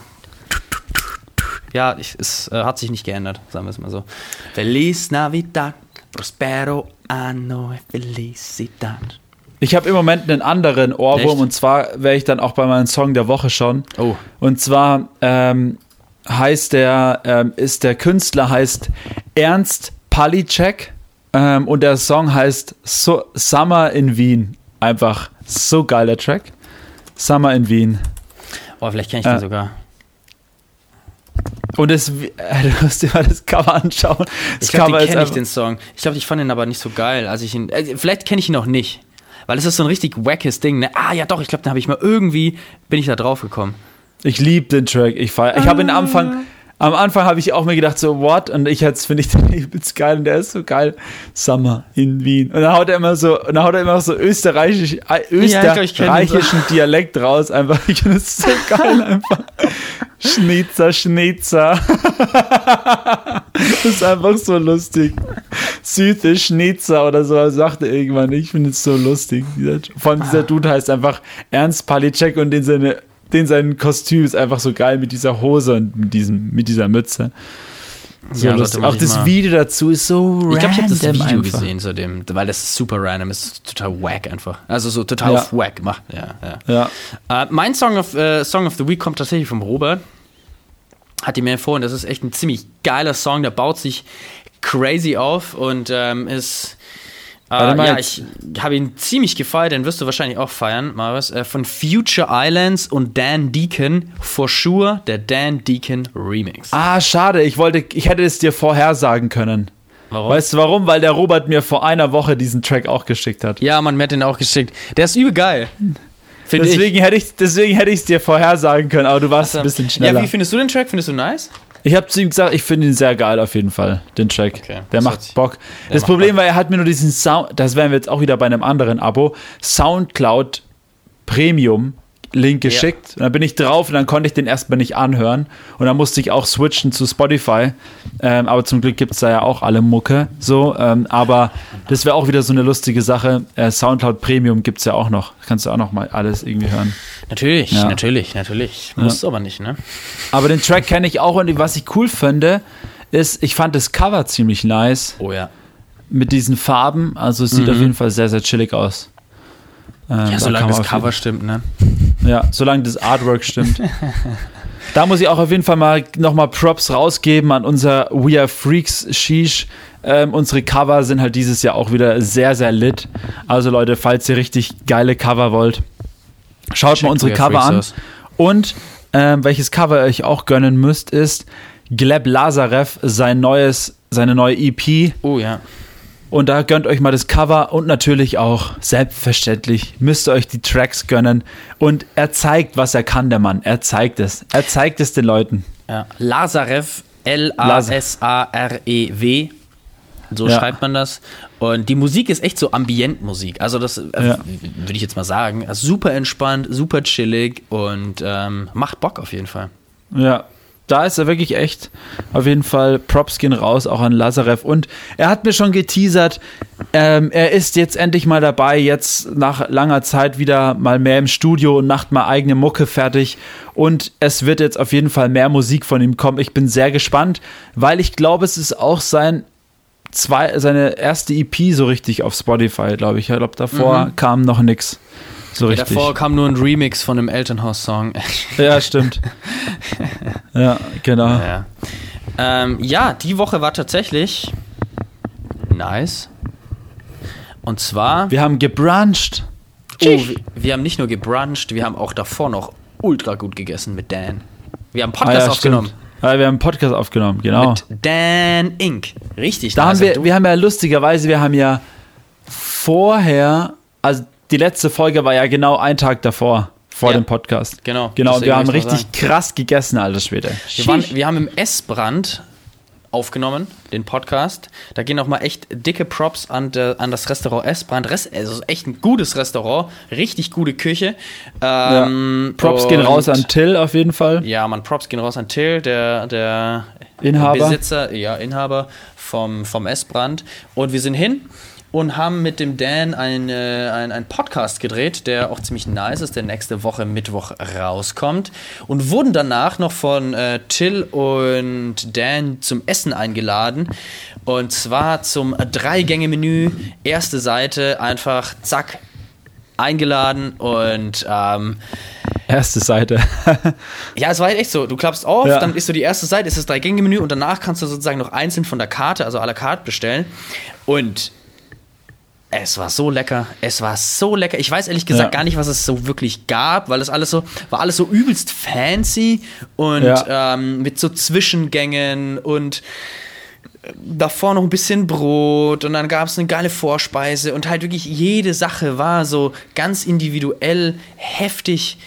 Ja, ich, es äh, hat sich nicht geändert, sagen wir es mal so. Feliz Navidad, prospero anno e felicidad. Ich habe im Moment einen anderen Ohrwurm Echt? und zwar wäre ich dann auch bei meinem Song der Woche schon. Oh. Und zwar ähm, heißt der, ähm, ist der Künstler heißt Ernst Palicek ähm, und der Song heißt so Summer in Wien. Einfach so geiler Track. Summer in Wien. Oh, vielleicht kenne ich den Äh, sogar. Und das, äh, du musst dir mal das Cover anschauen. Das Ich glaube, kenne ich den Song. Ich glaube, ich fand ihn aber nicht so geil, als ich ihn. Äh, vielleicht kenne ich ihn noch nicht. Weil es ist so ein richtig wackes Ding. Ne? Ah ja, doch, ich glaube, den habe ich mal irgendwie, bin ich da drauf gekommen. Ich liebe den Track. Ich feier. Ich habe ihn am Ah. Anfang, am Anfang habe ich auch mir gedacht, so, what? Und ich jetzt finde ich den übelst geil und der ist so geil. Summer in Wien. Und dann haut er immer so, und dann haut er immer so österreichisch, äh, österreichischen Dialekt raus. Einfach, ich finde das so geil einfach. Schnitzer, Schnitzer. das ist einfach so lustig. Süße Schnitzer oder so, sagt er irgendwann. Ich finde es so lustig. Vor allem dieser Dude heißt einfach Ernst Palicek und den seine, den sein Kostüm ist einfach so geil mit dieser Hose und mit, diesem, mit dieser Mütze. So Ja, man Auch das Video dazu ist so Ich glaube, ich habe das random Video einfach. gesehen zu dem, weil das ist super random, ist total wack einfach. Also so total Ja. auf wack gemacht. Ja, ja. Ja. Äh, mein Song of, äh, Song of the Week kommt tatsächlich vom Robert. Hat die mir empfohlen. Das ist echt ein ziemlich geiler Song. Der baut sich crazy auf und ähm, ist. Äh, ja, ich habe ihn ziemlich gefeiert, den wirst du wahrscheinlich auch feiern, Marvis. Äh, von Future Islands und Dan Deacon, for sure, der Dan Deacon Remix. Ah, schade. Ich wollte, ich hätte es dir vorhersagen können. Warum? Weißt du warum? Weil der Robert mir vor einer Woche diesen Track auch geschickt hat. Ja, man, mir hat den auch geschickt. Der ist übel geil. Deswegen hätte ich, deswegen hätte ich es dir vorhersagen können, aber du warst ein bisschen schneller. Ja, wie findest du den Track? Findest du nice? Ich habe zu ihm gesagt, ich finde ihn sehr geil auf jeden Fall, den Track. Okay, der macht Bock. der Das macht Problem Bock. war, er hat mir nur diesen Sound, das wären wir jetzt auch wieder bei einem anderen Abo, Soundcloud Premium Link geschickt. Und dann bin ich drauf und dann konnte ich den erstmal nicht anhören. Und dann musste ich auch switchen zu Spotify. Ähm, aber zum Glück gibt es da ja auch alle Mucke. So, ähm, aber das wäre auch wieder so eine lustige Sache. Äh, Soundcloud Premium gibt es ja auch noch. Kannst du auch noch mal alles irgendwie hören. Natürlich, Ja. natürlich, natürlich. Musst du aber nicht, ne? Aber den Track kenne ich auch und was ich cool finde, ist, ich fand das Cover ziemlich nice. Oh ja. mit diesen Farben. Also es sieht Mhm. auf jeden Fall sehr, sehr chillig aus. Ähm, Ja, solange das Cover stimmt, ne? Ja, solange das Artwork stimmt. da muss ich auch auf jeden Fall mal nochmal Props rausgeben an unser We Are Freaks Sheesh. Ähm, unsere Cover sind halt dieses Jahr auch wieder sehr, sehr lit. Also Leute, falls ihr richtig geile Cover wollt, schaut Checkt mal unsere Cover an. aus. Und ähm, welches Cover ihr euch auch gönnen müsst, ist Gleb Lazarev, sein neues, seine neue EP. Oh ja. Und da gönnt euch mal das Cover und natürlich auch, selbstverständlich, müsst ihr euch die Tracks gönnen. Und er zeigt, was er kann, der Mann. Er zeigt es. Er zeigt es den Leuten. ja. Lazarev, L-A-S-A-R-E-W. So Ja. schreibt man das. Und die Musik ist echt so Ambientmusik. Also das äh, Ja. würde ich jetzt mal sagen. Super entspannt, super chillig und ähm, macht Bock auf jeden Fall. Ja, da ist er wirklich echt. Auf jeden Fall Props gehen raus, auch an Lazarev. Und er hat mir schon geteasert, ähm, er ist jetzt endlich mal dabei, jetzt nach langer Zeit wieder mal mehr im Studio und macht mal eigene Mucke fertig. Und es wird jetzt auf jeden Fall mehr Musik von ihm kommen. Ich bin sehr gespannt, weil ich glaube, es ist auch sein zwei, seine erste EP so richtig auf Spotify, glaube ich. Ich glaube, davor kam noch nix. So Ja, richtig. davor kam nur ein Remix von einem Elternhaus-Song. Ja, stimmt. ja, genau. Ja. Ähm, ja, die Woche war tatsächlich nice. Und zwar, Wir haben gebruncht. oh, wir, wir haben nicht nur gebruncht, wir haben auch davor noch ultra gut gegessen mit Dan. Wir haben einen Podcast Ah ja, aufgenommen. stimmt. Ah, wir haben einen Podcast aufgenommen, genau. Mit Dan Inc. Richtig da nice. haben wir, wir haben ja lustigerweise, wir haben ja vorher, also die letzte Folge war ja genau ein Tag davor, vor Ja. dem Podcast. Genau, Genau, deswegen wir haben richtig krass gegessen, alter Schwede. wir, waren, wir haben im Essbrand aufgenommen, den Podcast. Da gehen auch mal echt dicke Props an, de, an das Restaurant Essbrand. Rest, also echt ein gutes Restaurant, richtig gute Küche. Ähm, Props gehen und- raus an Till auf jeden Fall. Ja, man, Props gehen raus an Till, der, der Inhaber. Besitzer, ja, Inhaber vom, vom Essbrand. Und wir sind hin und haben mit dem Dan einen ein, ein Podcast gedreht, der auch ziemlich nice ist, der nächste Woche Mittwoch rauskommt. Und wurden danach noch von äh, Till und Dan zum Essen eingeladen. Und zwar zum Drei-Gänge-Menü. Erste Seite, einfach zack, eingeladen und ähm, Erste Seite. ja, es war halt echt so. Du klappst auf, Ja. dann ist so die erste Seite, ist das Drei-Gänge-Menü und danach kannst du sozusagen noch einzeln von der Karte, also à la carte bestellen. Und Es war so lecker. Es war so lecker. Ich weiß ehrlich gesagt Ja. gar nicht, was es so wirklich gab, weil das alles so war alles so übelst fancy und Ja. ähm, mit so Zwischengängen und äh, davor noch ein bisschen Brot und dann gab es eine geile Vorspeise und halt wirklich jede Sache war so ganz individuell heftig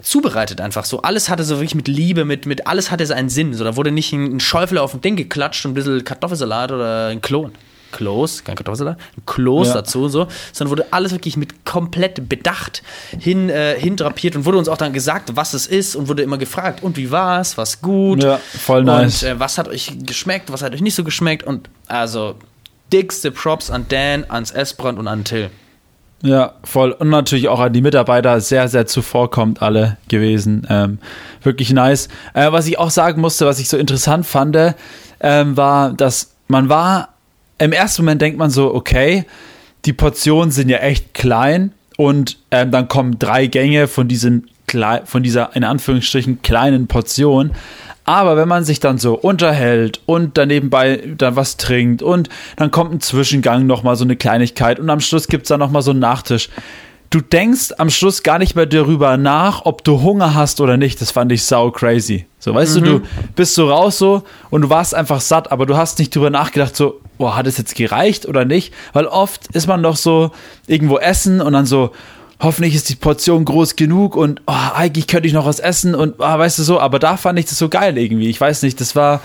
zubereitet einfach so. Alles hatte so wirklich mit Liebe, mit, mit alles hatte seinen Sinn. So, da wurde nicht ein, ein Schäufel auf dem Ding geklatscht und ein bisschen Kartoffelsalat oder ein Klon. Kloß, kein Kartoffelsalat, ein Kloß Ja. dazu, so, sondern wurde alles wirklich mit komplett bedacht hin, äh, hindrapiert und wurde uns auch dann gesagt, was es ist und wurde immer gefragt, und wie war es, was gut Ja, voll nice. und äh, was hat euch geschmeckt, was hat euch nicht so geschmeckt und also dickste Props an Dan, ans Esbrand und an Till. Ja, voll. Und natürlich auch an die Mitarbeiter sehr, sehr zuvorkommt alle gewesen. Ähm, wirklich nice. Äh, was ich auch sagen musste, was ich so interessant fand, ähm, war, dass man war, im ersten Moment denkt man so, okay, die Portionen sind ja echt klein und ähm, dann kommen drei Gänge von diesen klei- von dieser in Anführungsstrichen kleinen Portion. Aber wenn man sich dann so unterhält und dann nebenbei dann was trinkt und dann kommt ein Zwischengang nochmal so eine Kleinigkeit und am Schluss gibt es dann nochmal so einen Nachtisch. Du denkst am Schluss gar nicht mehr darüber nach, ob du Hunger hast oder nicht. Das fand ich sau crazy. So, weißt du, du bist so raus so und du warst einfach satt, aber du hast nicht drüber nachgedacht, so, boah, hat es jetzt gereicht oder nicht? Weil oft ist man doch so irgendwo essen und dann so, hoffentlich ist die Portion groß genug und oh, eigentlich könnte ich noch was essen und oh, weißt du so, aber da fand ich das so geil irgendwie. Ich weiß nicht, das war,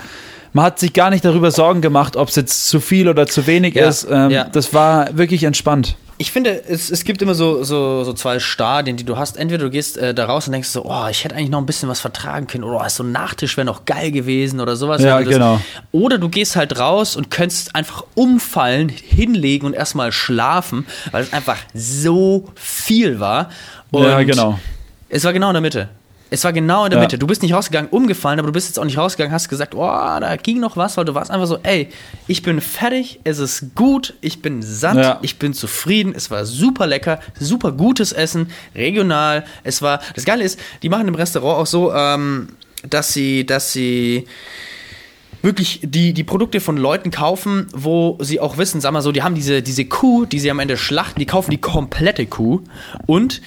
man hat sich gar nicht darüber Sorgen gemacht, ob es jetzt zu viel oder zu wenig Ja, ist. Ähm, ja. Das war wirklich entspannt. Ich finde, es, es gibt immer so, so, so zwei Stadien, die du hast. Entweder du gehst äh, da raus und denkst so, oh, ich hätte eigentlich noch ein bisschen was vertragen können oder oh, so ein Nachtisch wäre noch geil gewesen oder sowas. Ja, genau. Oder du gehst halt raus und könntest einfach umfallen, hinlegen und erstmal schlafen, weil es einfach so viel war. Und Ja, genau. Es war genau in der Mitte. Es war genau in der Ja. Mitte. Du bist nicht rausgegangen, umgefallen, aber du bist jetzt auch nicht rausgegangen, hast gesagt, oh, da ging noch was, weil du warst einfach so, ey, ich bin fertig, es ist gut, ich bin satt, Ja. ich bin zufrieden, es war super lecker, super gutes Essen, regional. Es war, das Geile ist, die machen im Restaurant auch so, ähm, dass sie, dass sie wirklich die, die Produkte von Leuten kaufen, wo sie auch wissen, sag mal so, die haben diese, diese Kuh, die sie am Ende schlachten, die kaufen die komplette Kuh und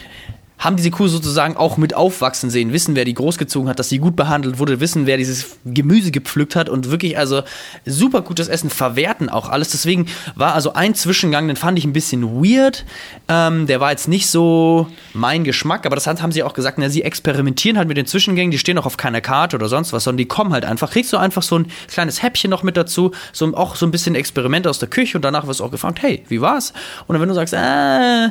haben diese Kuh sozusagen auch mit aufwachsen sehen, wissen, wer die großgezogen hat, dass sie gut behandelt wurde, wissen, wer dieses Gemüse gepflückt hat und wirklich also super gutes Essen verwerten auch alles. Deswegen war also ein Zwischengang, den fand ich ein bisschen weird. Ähm, der war jetzt nicht so mein Geschmack, aber das haben sie auch gesagt, na, sie experimentieren halt mit den Zwischengängen, die stehen auch auf keiner Karte oder sonst was, sondern die kommen halt einfach. Kriegst du einfach so ein kleines Häppchen noch mit dazu, so auch so ein bisschen Experiment aus der Küche und danach wirst du auch gefragt, hey, wie war's? Und dann wenn du sagst, äh,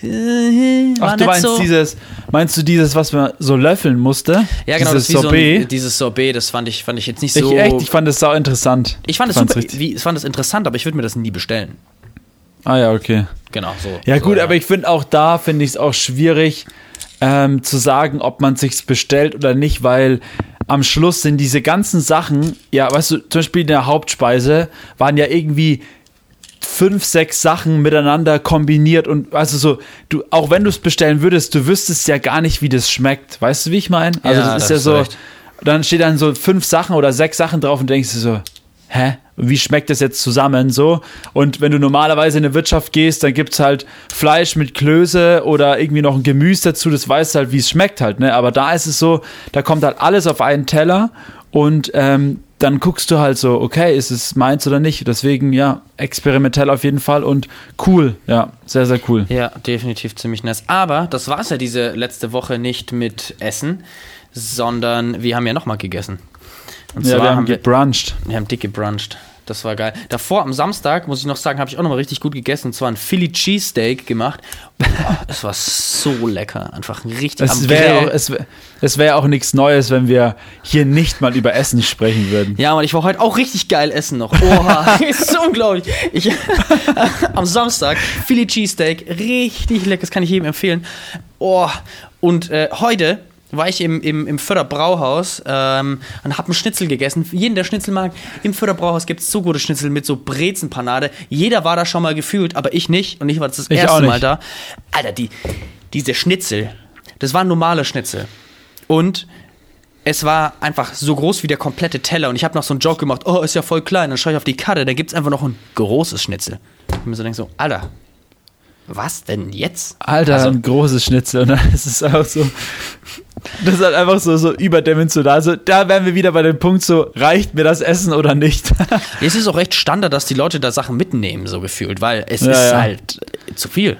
Ach, du meinst so. dieses, meinst du dieses, was man so löffeln musste? Ja, genau, dieses Sorbet. So ein, dieses Sorbet, das fand ich, fand ich jetzt nicht ich, so. echt, ich fand das sau interessant. ich fand es super, wie, ich fand es interessant, aber ich würde mir das nie bestellen. Ah ja, okay. Genau, so. Ja so, gut, aber ich finde auch da finde ich es auch schwierig ähm, zu sagen, ob man sich's bestellt oder nicht, weil am Schluss sind diese ganzen Sachen, ja, weißt du, zum Beispiel in der Hauptspeise waren ja irgendwie fünf, sechs Sachen miteinander kombiniert und also so, du, auch wenn du es bestellen würdest, du wüsstest ja gar nicht, wie das schmeckt. Weißt du, wie ich meine? Also Ja, das ist ja so, recht. dann steht dann so fünf Sachen oder sechs Sachen drauf und denkst du so, hä? Wie schmeckt das jetzt zusammen so? Und wenn du normalerweise in eine Wirtschaft gehst, dann gibt's halt Fleisch mit Klöße oder irgendwie noch ein Gemüse dazu, das weißt halt, wie es schmeckt halt, ne? Aber da ist es so, da kommt halt alles auf einen Teller und ähm, dann guckst du halt so, okay, ist es meins oder nicht? Deswegen, ja, experimentell auf jeden Fall und cool, ja, sehr, sehr cool. Ja, definitiv ziemlich nice. Aber das war es ja diese letzte Woche nicht mit Essen, sondern wir haben ja nochmal gegessen. Und Ja, zwar wir haben haben wir, gebruncht. wir haben dick gebruncht. Das war geil. Davor am Samstag, muss ich noch sagen, habe ich auch nochmal richtig gut gegessen. Und zwar ein Philly Cheesesteak gemacht. Es war so lecker. Einfach richtig Es wäre Grill. auch, es wär, es wär auch nichts Neues, wenn wir hier nicht mal über Essen sprechen würden. Ja, und ich war heute auch richtig geil essen noch. Oha, ist so unglaublich. Ich, am Samstag Philly Cheesesteak, richtig lecker, das kann ich jedem empfehlen. Oh, und äh, heute war ich im, im, im Förder Brauhaus ähm, und habe einen Schnitzel gegessen. Jeden, der Schnitzel mag, im Förder Brauhaus gibt es so gute Schnitzel mit so Brezenpanade. Jeder war da schon mal gefühlt, aber ich nicht. Und ich war das Ich erste. Mal da. Alter, die, diese Schnitzel, das waren normale Schnitzel. Und es war einfach so groß wie der komplette Teller und ich habe noch so einen Joke gemacht, oh, ist ja voll klein, dann schaue ich auf die Karte, da gibt es einfach noch ein großes Schnitzel. Und mir so denke so, Alter, was denn jetzt? Alter, also, ein großes Schnitzel. Und dann ist es auch so. Das ist halt einfach so, so überdimensional. Also da wären wir wieder bei dem Punkt so, reicht mir das Essen oder nicht? es ist auch recht Standard, dass die Leute da Sachen mitnehmen, so gefühlt, weil es ja, ist ja. halt zu viel.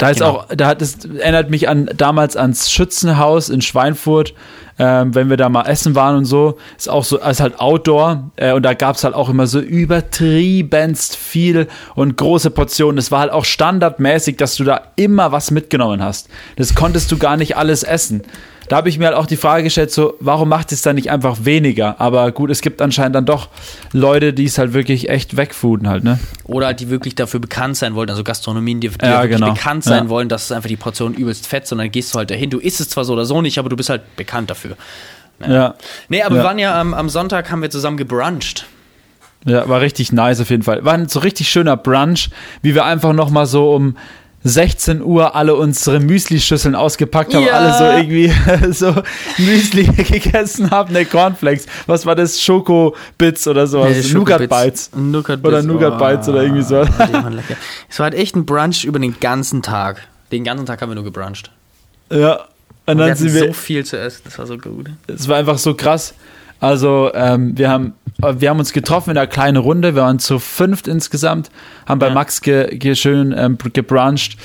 Da ist genau. auch, da hat es erinnert mich an damals ans Schützenhaus in Schweinfurt, ähm, wenn wir da mal essen waren und so, ist auch so, ist halt Outdoor äh, und da gab es halt auch immer so übertriebenst viel und große Portionen. Es war halt auch standardmäßig, dass du da immer was mitgenommen hast. Das konntest du gar nicht alles essen da habe ich mir halt auch die Frage gestellt, so, warum macht es dann nicht einfach weniger? Aber gut, es gibt anscheinend dann doch Leute, die es halt wirklich echt wegfooden halt, ne? Oder die wirklich dafür bekannt sein wollen, also Gastronomien, die, die ja, genau. bekannt sein ja. wollen, dass es einfach die Portion übelst fett, sondern gehst du halt dahin. Du isst es zwar so oder so nicht, aber du bist halt bekannt dafür. Ja. ja. Nee, aber wir waren ja am, am Sonntag, haben wir zusammen gebruncht. Ja, war richtig nice auf jeden Fall. War ein so richtig schöner Brunch, wie wir einfach nochmal so um 16 Uhr alle unsere Müsli-Schüsseln ausgepackt haben, ja. alle so irgendwie so Müsli gegessen haben, ne Cornflakes. Was war das? Schoko-Bits oder sowas? Nee, Nougat-Bites. Nougat oder Nougat-Bites oh, oder irgendwie so. Es war halt echt ein Brunch über den ganzen Tag. Den ganzen Tag haben wir nur gebruncht. Ja. Und, dann wir sind wir so viel zu essen, das war so gut. Es war einfach so krass. Also ähm, wir haben wir haben uns getroffen in einer kleinen Runde. Wir waren zu fünft insgesamt, haben bei ja. Max ge, ge schön ähm, gebruncht.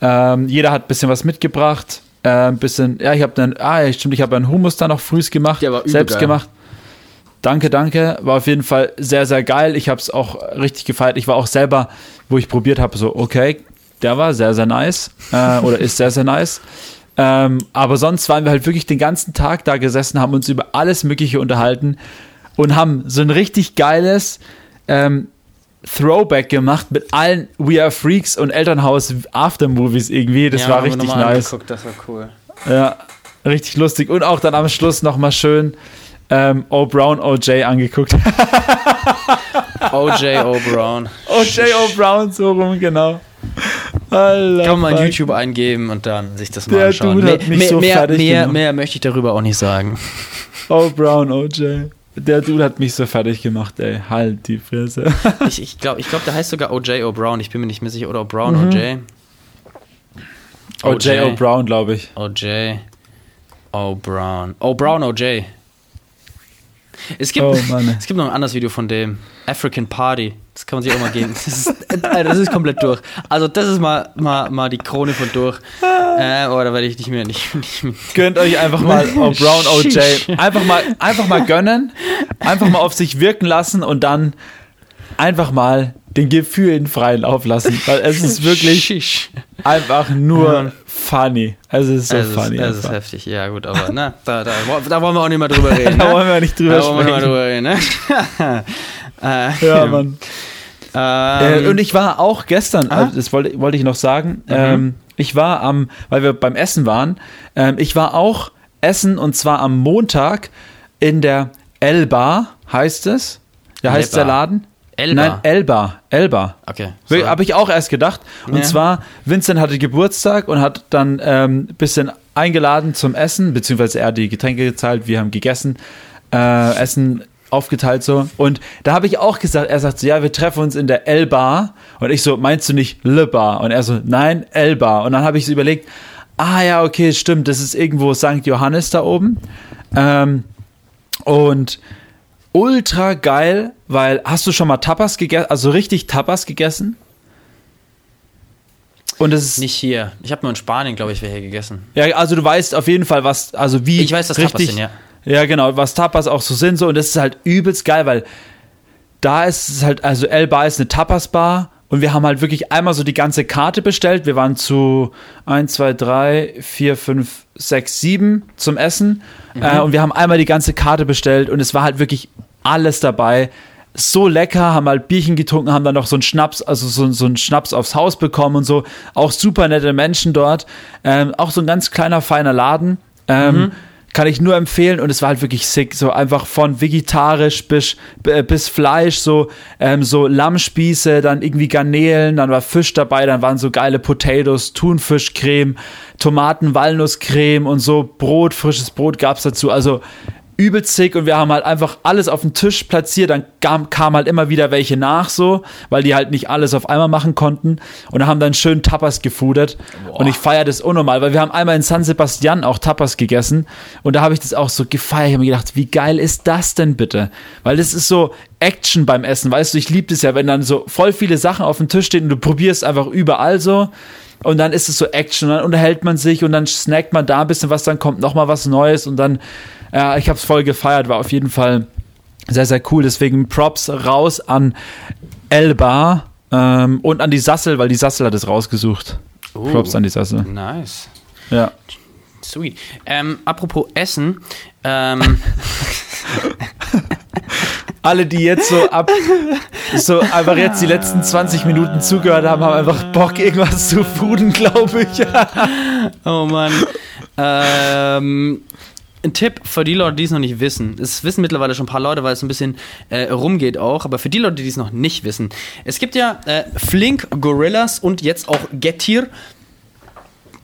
Ähm, jeder hat ein bisschen was mitgebracht. Äh, ein bisschen, ja, ich habe dann, ah, ja, stimmt, ich habe einen Hummus da noch frühs gemacht, selbst geil. gemacht. Danke, danke. War auf jeden Fall sehr, sehr geil. Ich habe es auch richtig gefeiert. Ich war auch selber, wo ich probiert habe, so, okay, der war sehr, sehr nice. Äh, oder ist sehr, sehr nice. Ähm, aber sonst waren wir halt wirklich den ganzen Tag da gesessen, haben uns über alles Mögliche unterhalten und haben so ein richtig geiles ähm, Throwback gemacht mit allen We Are Freaks und Elternhaus Aftermovies irgendwie. Das ja, war richtig nice. Angeguckt, das war cool. Ja, richtig lustig. Und auch dann am Schluss nochmal schön ähm, O Brown OJ angeguckt. OJ O Brown. OJ O Brown, so rum, genau. Alter, Kann man YouTube eingeben und dann sich das mal Der anschauen. Dude hat mich mehr, so mehr, mehr, mehr möchte ich darüber auch nicht sagen. O Brown OJ. Der Dude hat mich so fertig gemacht, ey. Halt die Fresse. ich ich glaube, ich glaub, der heißt sogar OJ O'Brown. Ich bin mir nicht mehr sicher. Oder O'Brown, mhm. OJ. OJ O'Brown, glaube ich. OJ O'Brown. O'Brown OJ. Es gibt, oh, es gibt noch ein anderes Video von dem. African Party. Das kann man sich auch mal geben. Das ist, das ist komplett durch. Also, das ist mal, mal, mal die Krone von durch. Äh, oh, da werde ich nicht mehr. Nicht, nicht mehr. Gönnt euch einfach mal oh, Brown OJ. Einfach mal, einfach mal gönnen. Einfach mal auf sich wirken lassen und dann einfach mal den Gefühlen freien Lauf lassen. Weil es ist wirklich einfach nur funny. Also es ist so es funny. Es ist heftig, ja gut, aber na, da, da, da wollen wir auch nicht mehr drüber reden. da wollen wir nicht drüber da sprechen. wollen wir nicht drüber reden, ne? äh, ja, Mann. Ähm, äh, und ich war auch gestern, ah? also das wollte, wollte ich noch sagen, mhm. ähm, ich war am, weil wir beim Essen waren, ähm, ich war auch essen und zwar am Montag in der Elba, heißt es. Ja, heißt der Laden? Elba. Nein, Elba. Elba. Okay. Habe ich auch erst gedacht. Und ja. zwar, Vincent hatte Geburtstag und hat dann ein ähm, bisschen eingeladen zum Essen, beziehungsweise er hat die Getränke gezahlt, wir haben gegessen. Äh, Essen aufgeteilt so. Und da habe ich auch gesagt, er sagt so, ja, wir treffen uns in der L-Bar. Und ich so, meinst du nicht Le-Bar? Und er so, nein, L-Bar. Und dann habe ich so überlegt, ah ja, okay, stimmt, das ist irgendwo St. Johannes da oben. Ähm, und ultra geil, weil hast du schon mal Tapas gegessen, also richtig Tapas gegessen? Und es ist nicht hier. Ich habe nur in Spanien, glaube ich, hier gegessen. Ja, also du weißt auf jeden Fall, was, also wie ich weiß, dass richtig, Tapas sind, ja. Ja, genau, was Tapas auch so sind, so, und das ist halt übelst geil, weil da ist es halt, also El Bar ist eine Tapas-Bar und wir haben halt wirklich einmal so die ganze Karte bestellt. Wir waren zu 1, 2, 3, 4, 5, 6, 7 zum Essen. Mhm. Äh, und wir haben einmal die ganze Karte bestellt und es war halt wirklich alles dabei. So lecker, haben halt Bierchen getrunken, haben dann noch so einen Schnaps, also so, so einen Schnaps aufs Haus bekommen und so. Auch super nette Menschen dort. Ähm, auch so ein ganz kleiner, feiner Laden. Ähm, mhm kann ich nur empfehlen und es war halt wirklich sick, so einfach von vegetarisch bis, bis Fleisch, so, ähm, so Lammspieße, dann irgendwie Garnelen, dann war Fisch dabei, dann waren so geile Potatoes, Thunfischcreme, Tomaten, Walnusscreme und so Brot, frisches Brot gab's dazu, also übelst sick und wir haben halt einfach alles auf den Tisch platziert. Dann kam, kam halt immer wieder welche nach so, weil die halt nicht alles auf einmal machen konnten und haben dann schön Tapas gefudert. Und ich feiere das unnormal, weil wir haben einmal in San Sebastian auch Tapas gegessen und da habe ich das auch so gefeiert. Ich habe mir gedacht, wie geil ist das denn bitte? Weil das ist so Action beim Essen, weißt du, ich liebe das ja, wenn dann so voll viele Sachen auf dem Tisch stehen und du probierst einfach überall so und dann ist es so Action und dann unterhält man sich und dann snackt man da ein bisschen was, dann kommt nochmal was Neues und dann ja, ich habe es voll gefeiert, war auf jeden Fall sehr, sehr cool. Deswegen Props raus an Elba ähm, und an die Sassel, weil die Sassel hat es rausgesucht. Oh, Props an die Sassel. Nice. Ja. Sweet. Ähm, apropos Essen. Ähm, Alle, die jetzt so ab, so einfach jetzt die letzten 20 Minuten zugehört haben, haben einfach Bock, irgendwas zu fooden, glaube ich. oh Mann. Ähm, ein Tipp für die Leute, die es noch nicht wissen. Es wissen mittlerweile schon ein paar Leute, weil es ein bisschen äh, rumgeht auch. Aber für die Leute, die es noch nicht wissen. Es gibt ja äh, Flink, Gorillas und jetzt auch Getir.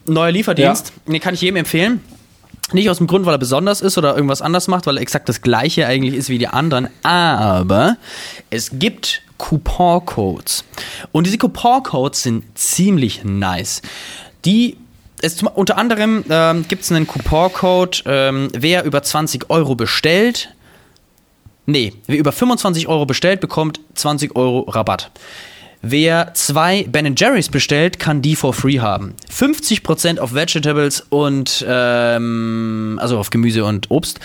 Neuer Lieferdienst. Den kann ich jedem empfehlen. Nicht aus dem Grund, weil er besonders ist oder irgendwas anders macht, weil er exakt das gleiche eigentlich ist wie die anderen. Aber es gibt Coupon-Codes. Und diese Coupon-Codes sind ziemlich nice. Die es, zum, unter anderem ähm, gibt es einen Coupon-Code, ähm, wer über 20 Euro bestellt, nee, wer über 25 Euro bestellt, bekommt 20 Euro Rabatt. Wer zwei Ben Jerry's bestellt, kann die for free haben. 50% auf Vegetables und ähm, also auf Gemüse und Obst.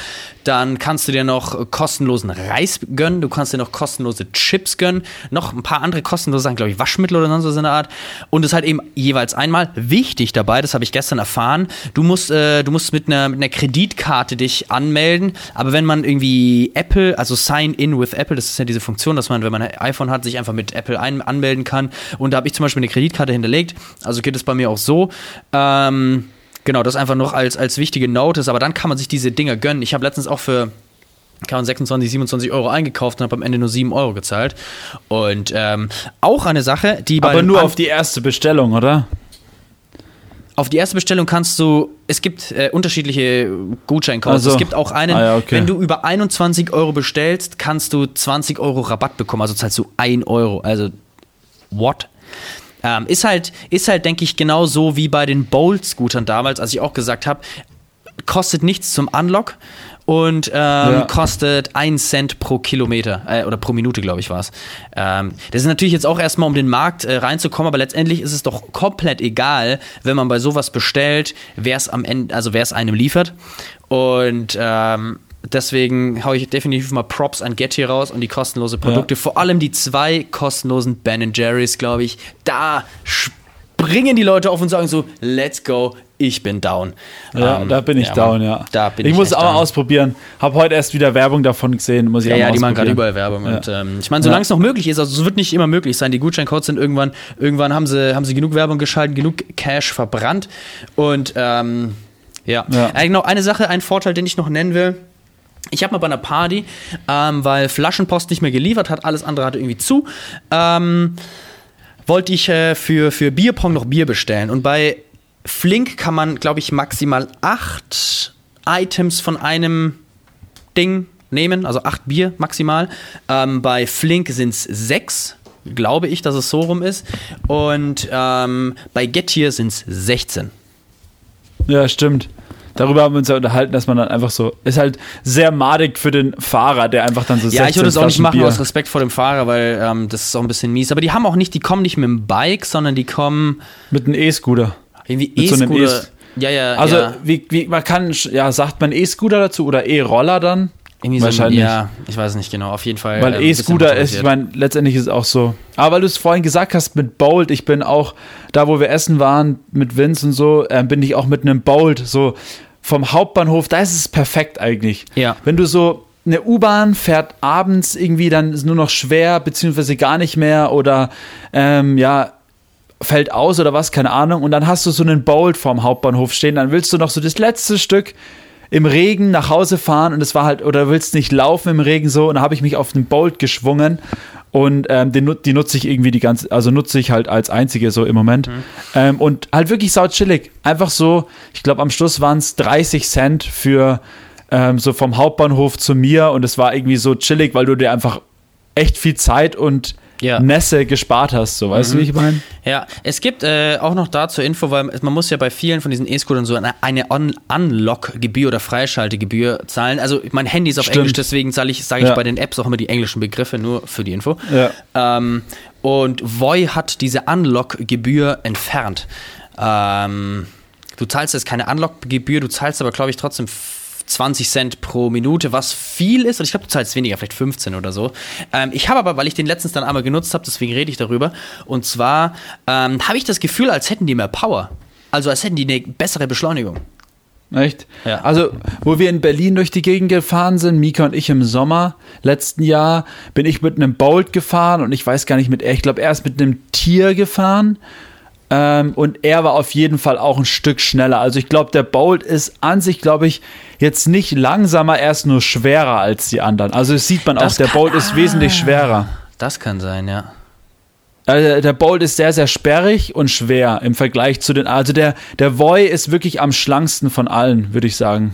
Dann kannst du dir noch kostenlosen Reis gönnen. Du kannst dir noch kostenlose Chips gönnen. Noch ein paar andere kostenlose Sachen, glaube ich, Waschmittel oder sonst so in der Art. Und es halt eben jeweils einmal wichtig dabei, das habe ich gestern erfahren. Du musst, äh, du musst mit einer, mit einer Kreditkarte dich anmelden. Aber wenn man irgendwie Apple, also Sign in with Apple, das ist ja diese Funktion, dass man, wenn man ein iPhone hat, sich einfach mit Apple ein anmelden kann. Und da habe ich zum Beispiel eine Kreditkarte hinterlegt. Also geht es bei mir auch so. Ähm, Genau, das einfach noch als, als wichtige Notice, aber dann kann man sich diese Dinger gönnen. Ich habe letztens auch für kann man 26, 27 Euro eingekauft und habe am Ende nur 7 Euro gezahlt. Und ähm, auch eine Sache, die bei. Aber nur auf die erste Bestellung, oder? Auf die erste Bestellung kannst du, es gibt äh, unterschiedliche Gutscheincodes. Also, es gibt auch einen, ah ja, okay. wenn du über 21 Euro bestellst, kannst du 20 Euro Rabatt bekommen. Also zahlst du 1 Euro. Also, what? Ähm, ist halt, ist halt, denke ich, genau so wie bei den Bolt-Scootern damals, als ich auch gesagt habe, kostet nichts zum Unlock und ähm, ja. kostet 1 Cent pro Kilometer äh, oder pro Minute, glaube ich, war es. Ähm, das ist natürlich jetzt auch erstmal, um den Markt äh, reinzukommen, aber letztendlich ist es doch komplett egal, wenn man bei sowas bestellt, wer es am Ende, also wer es einem liefert. Und ähm, Deswegen haue ich definitiv mal Props an Get hier raus und die kostenlose Produkte. Ja. Vor allem die zwei kostenlosen Ben Jerry's, glaube ich. Da springen die Leute auf und sagen so, let's go, ich bin down. Ja, ähm, da bin ich ja, down, ja. Da bin ich, ich muss es auch mal ausprobieren. Habe heute erst wieder Werbung davon gesehen, muss ich ja, Ja, die machen gerade überall Werbung. Ja. Und ähm, ich meine, solange es noch möglich ist, also es wird nicht immer möglich sein. Die Gutscheincodes sind irgendwann, irgendwann haben sie, haben sie genug Werbung geschalten, genug Cash verbrannt. Und ähm, ja. ja. Eigentlich noch eine Sache, ein Vorteil, den ich noch nennen will ich habe mal bei einer Party, ähm, weil Flaschenpost nicht mehr geliefert hat, alles andere hatte irgendwie zu, ähm, wollte ich äh, für, für Bierpong noch Bier bestellen. Und bei Flink kann man, glaube ich, maximal acht Items von einem Ding nehmen, also acht Bier maximal. Ähm, bei Flink sind es sechs, glaube ich, dass es so rum ist. Und ähm, bei Gettier sind es 16. Ja, stimmt darüber haben wir uns ja unterhalten, dass man dann einfach so, ist halt sehr madig für den Fahrer, der einfach dann so Ja, ich würde es auch nicht machen Bier. aus Respekt vor dem Fahrer, weil ähm, das ist auch ein bisschen mies. Aber die haben auch nicht, die kommen nicht mit dem Bike, sondern die kommen. Mit einem E-Scooter. Irgendwie E-Scooter. So ja, ja. Also, ja. Wie, wie, man kann, ja, sagt man E-Scooter dazu oder E-Roller dann? Irgendwie Wahrscheinlich. So, ja, ich weiß nicht genau. Auf jeden Fall. Weil äh, E-Scooter ist, ich meine, letztendlich ist es auch so. Aber weil du es vorhin gesagt hast mit Bolt, ich bin auch da, wo wir essen waren mit Vince und so, äh, bin ich auch mit einem Bolt so vom Hauptbahnhof, da ist es perfekt eigentlich. Ja. Wenn du so eine U-Bahn fährt abends irgendwie, dann ist nur noch schwer, beziehungsweise gar nicht mehr oder ähm, ja, fällt aus oder was, keine Ahnung. Und dann hast du so einen Bolt vorm Hauptbahnhof stehen, dann willst du noch so das letzte Stück im Regen nach Hause fahren und es war halt, oder willst nicht laufen im Regen so, und da habe ich mich auf den Bolt geschwungen und ähm, den, die nutze ich irgendwie die ganze, also nutze ich halt als einzige so im Moment. Mhm. Ähm, und halt wirklich sau chillig. Einfach so, ich glaube am Schluss waren es 30 Cent für ähm, so vom Hauptbahnhof zu mir und es war irgendwie so chillig, weil du dir einfach echt viel Zeit und Ja. Nässe gespart hast, so weißt du, wie ich meine? Ja, es gibt äh, auch noch dazu Info, weil man muss ja bei vielen von diesen E-Scootern so eine, eine Unlock-Gebühr oder Freischaltegebühr zahlen. Also mein Handy ist auf Stimmt. Englisch, deswegen sage ich, sage ich Ja. bei den Apps auch immer die englischen Begriffe, nur für die Info. Ja. Ähm, und Voi hat diese Unlock-Gebühr entfernt. Ähm, du zahlst jetzt keine Unlock-Gebühr, du zahlst aber, glaube ich, trotzdem 20 Cent pro Minute, was viel ist. Und ich glaube, du zahlst weniger, vielleicht 15 oder so. Ähm, ich habe aber, weil ich den letztens dann einmal genutzt habe, deswegen rede ich darüber. Und zwar ähm, habe ich das Gefühl, als hätten die mehr Power. Also als hätten die eine bessere Beschleunigung. Echt? Ja. Also, wo wir in Berlin durch die Gegend gefahren sind, Mika und ich im Sommer letzten Jahr, bin ich mit einem Bolt gefahren und ich weiß gar nicht mit ich glaube, er ist mit einem Tier gefahren. Ähm, und er war auf jeden Fall auch ein Stück schneller. Also ich glaube, der Bolt ist an sich, glaube ich, jetzt nicht langsamer, er ist nur schwerer als die anderen. Also das sieht man auch, Das der kann- Bolt ist wesentlich schwerer. Das kann sein, ja. Also der Bolt ist sehr, sehr sperrig und schwer im Vergleich zu den. Also der, der Voi ist wirklich am schlanksten von allen, würde ich sagen.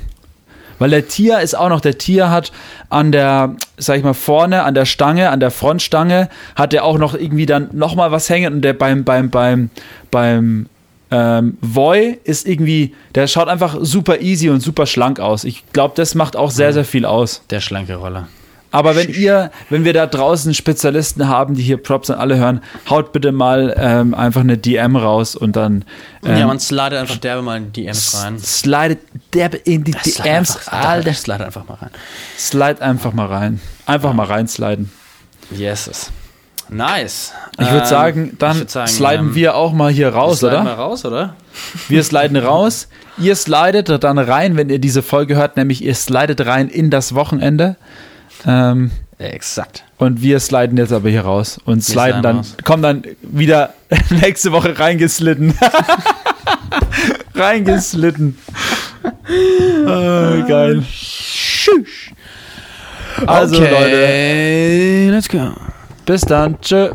Weil der Tier ist auch noch, der Tier hat an der, sag ich mal, vorne, an der Stange, an der Frontstange, hat er auch noch irgendwie dann nochmal was hängen und der beim, beim, beim, beim ähm, Voi ist irgendwie, der schaut einfach super easy und super schlank aus. Ich glaube, das macht auch sehr, sehr viel aus. Der schlanke Roller. Aber wenn ihr, wenn wir da draußen Spezialisten haben, die hier Props an alle hören, haut bitte mal ähm, einfach eine DM raus und dann ähm, ja, man slidet einfach derbe mal in die DMs rein. slidet der in die Slide DMs, einfach, Alter. Slide einfach mal rein. Slide einfach mal rein. Einfach mal reinsliden. Yes. Nice. Ich würde Ähm, sagen, dann würd sagen, sliden ähm, wir auch mal hier raus, sliden oder? mal raus, oder? Wir sliden raus. Ihr slidet dann rein, wenn ihr diese Folge hört, nämlich ihr slidet rein in das Wochenende. Ähm, Exakt. Und wir sliden jetzt aber hier raus und sliden sliden dann, raus. kommen dann wieder nächste Woche reingeslitten. reingeslitten. Ah, geil. Also Leute, let's go. bis dann. Tschö.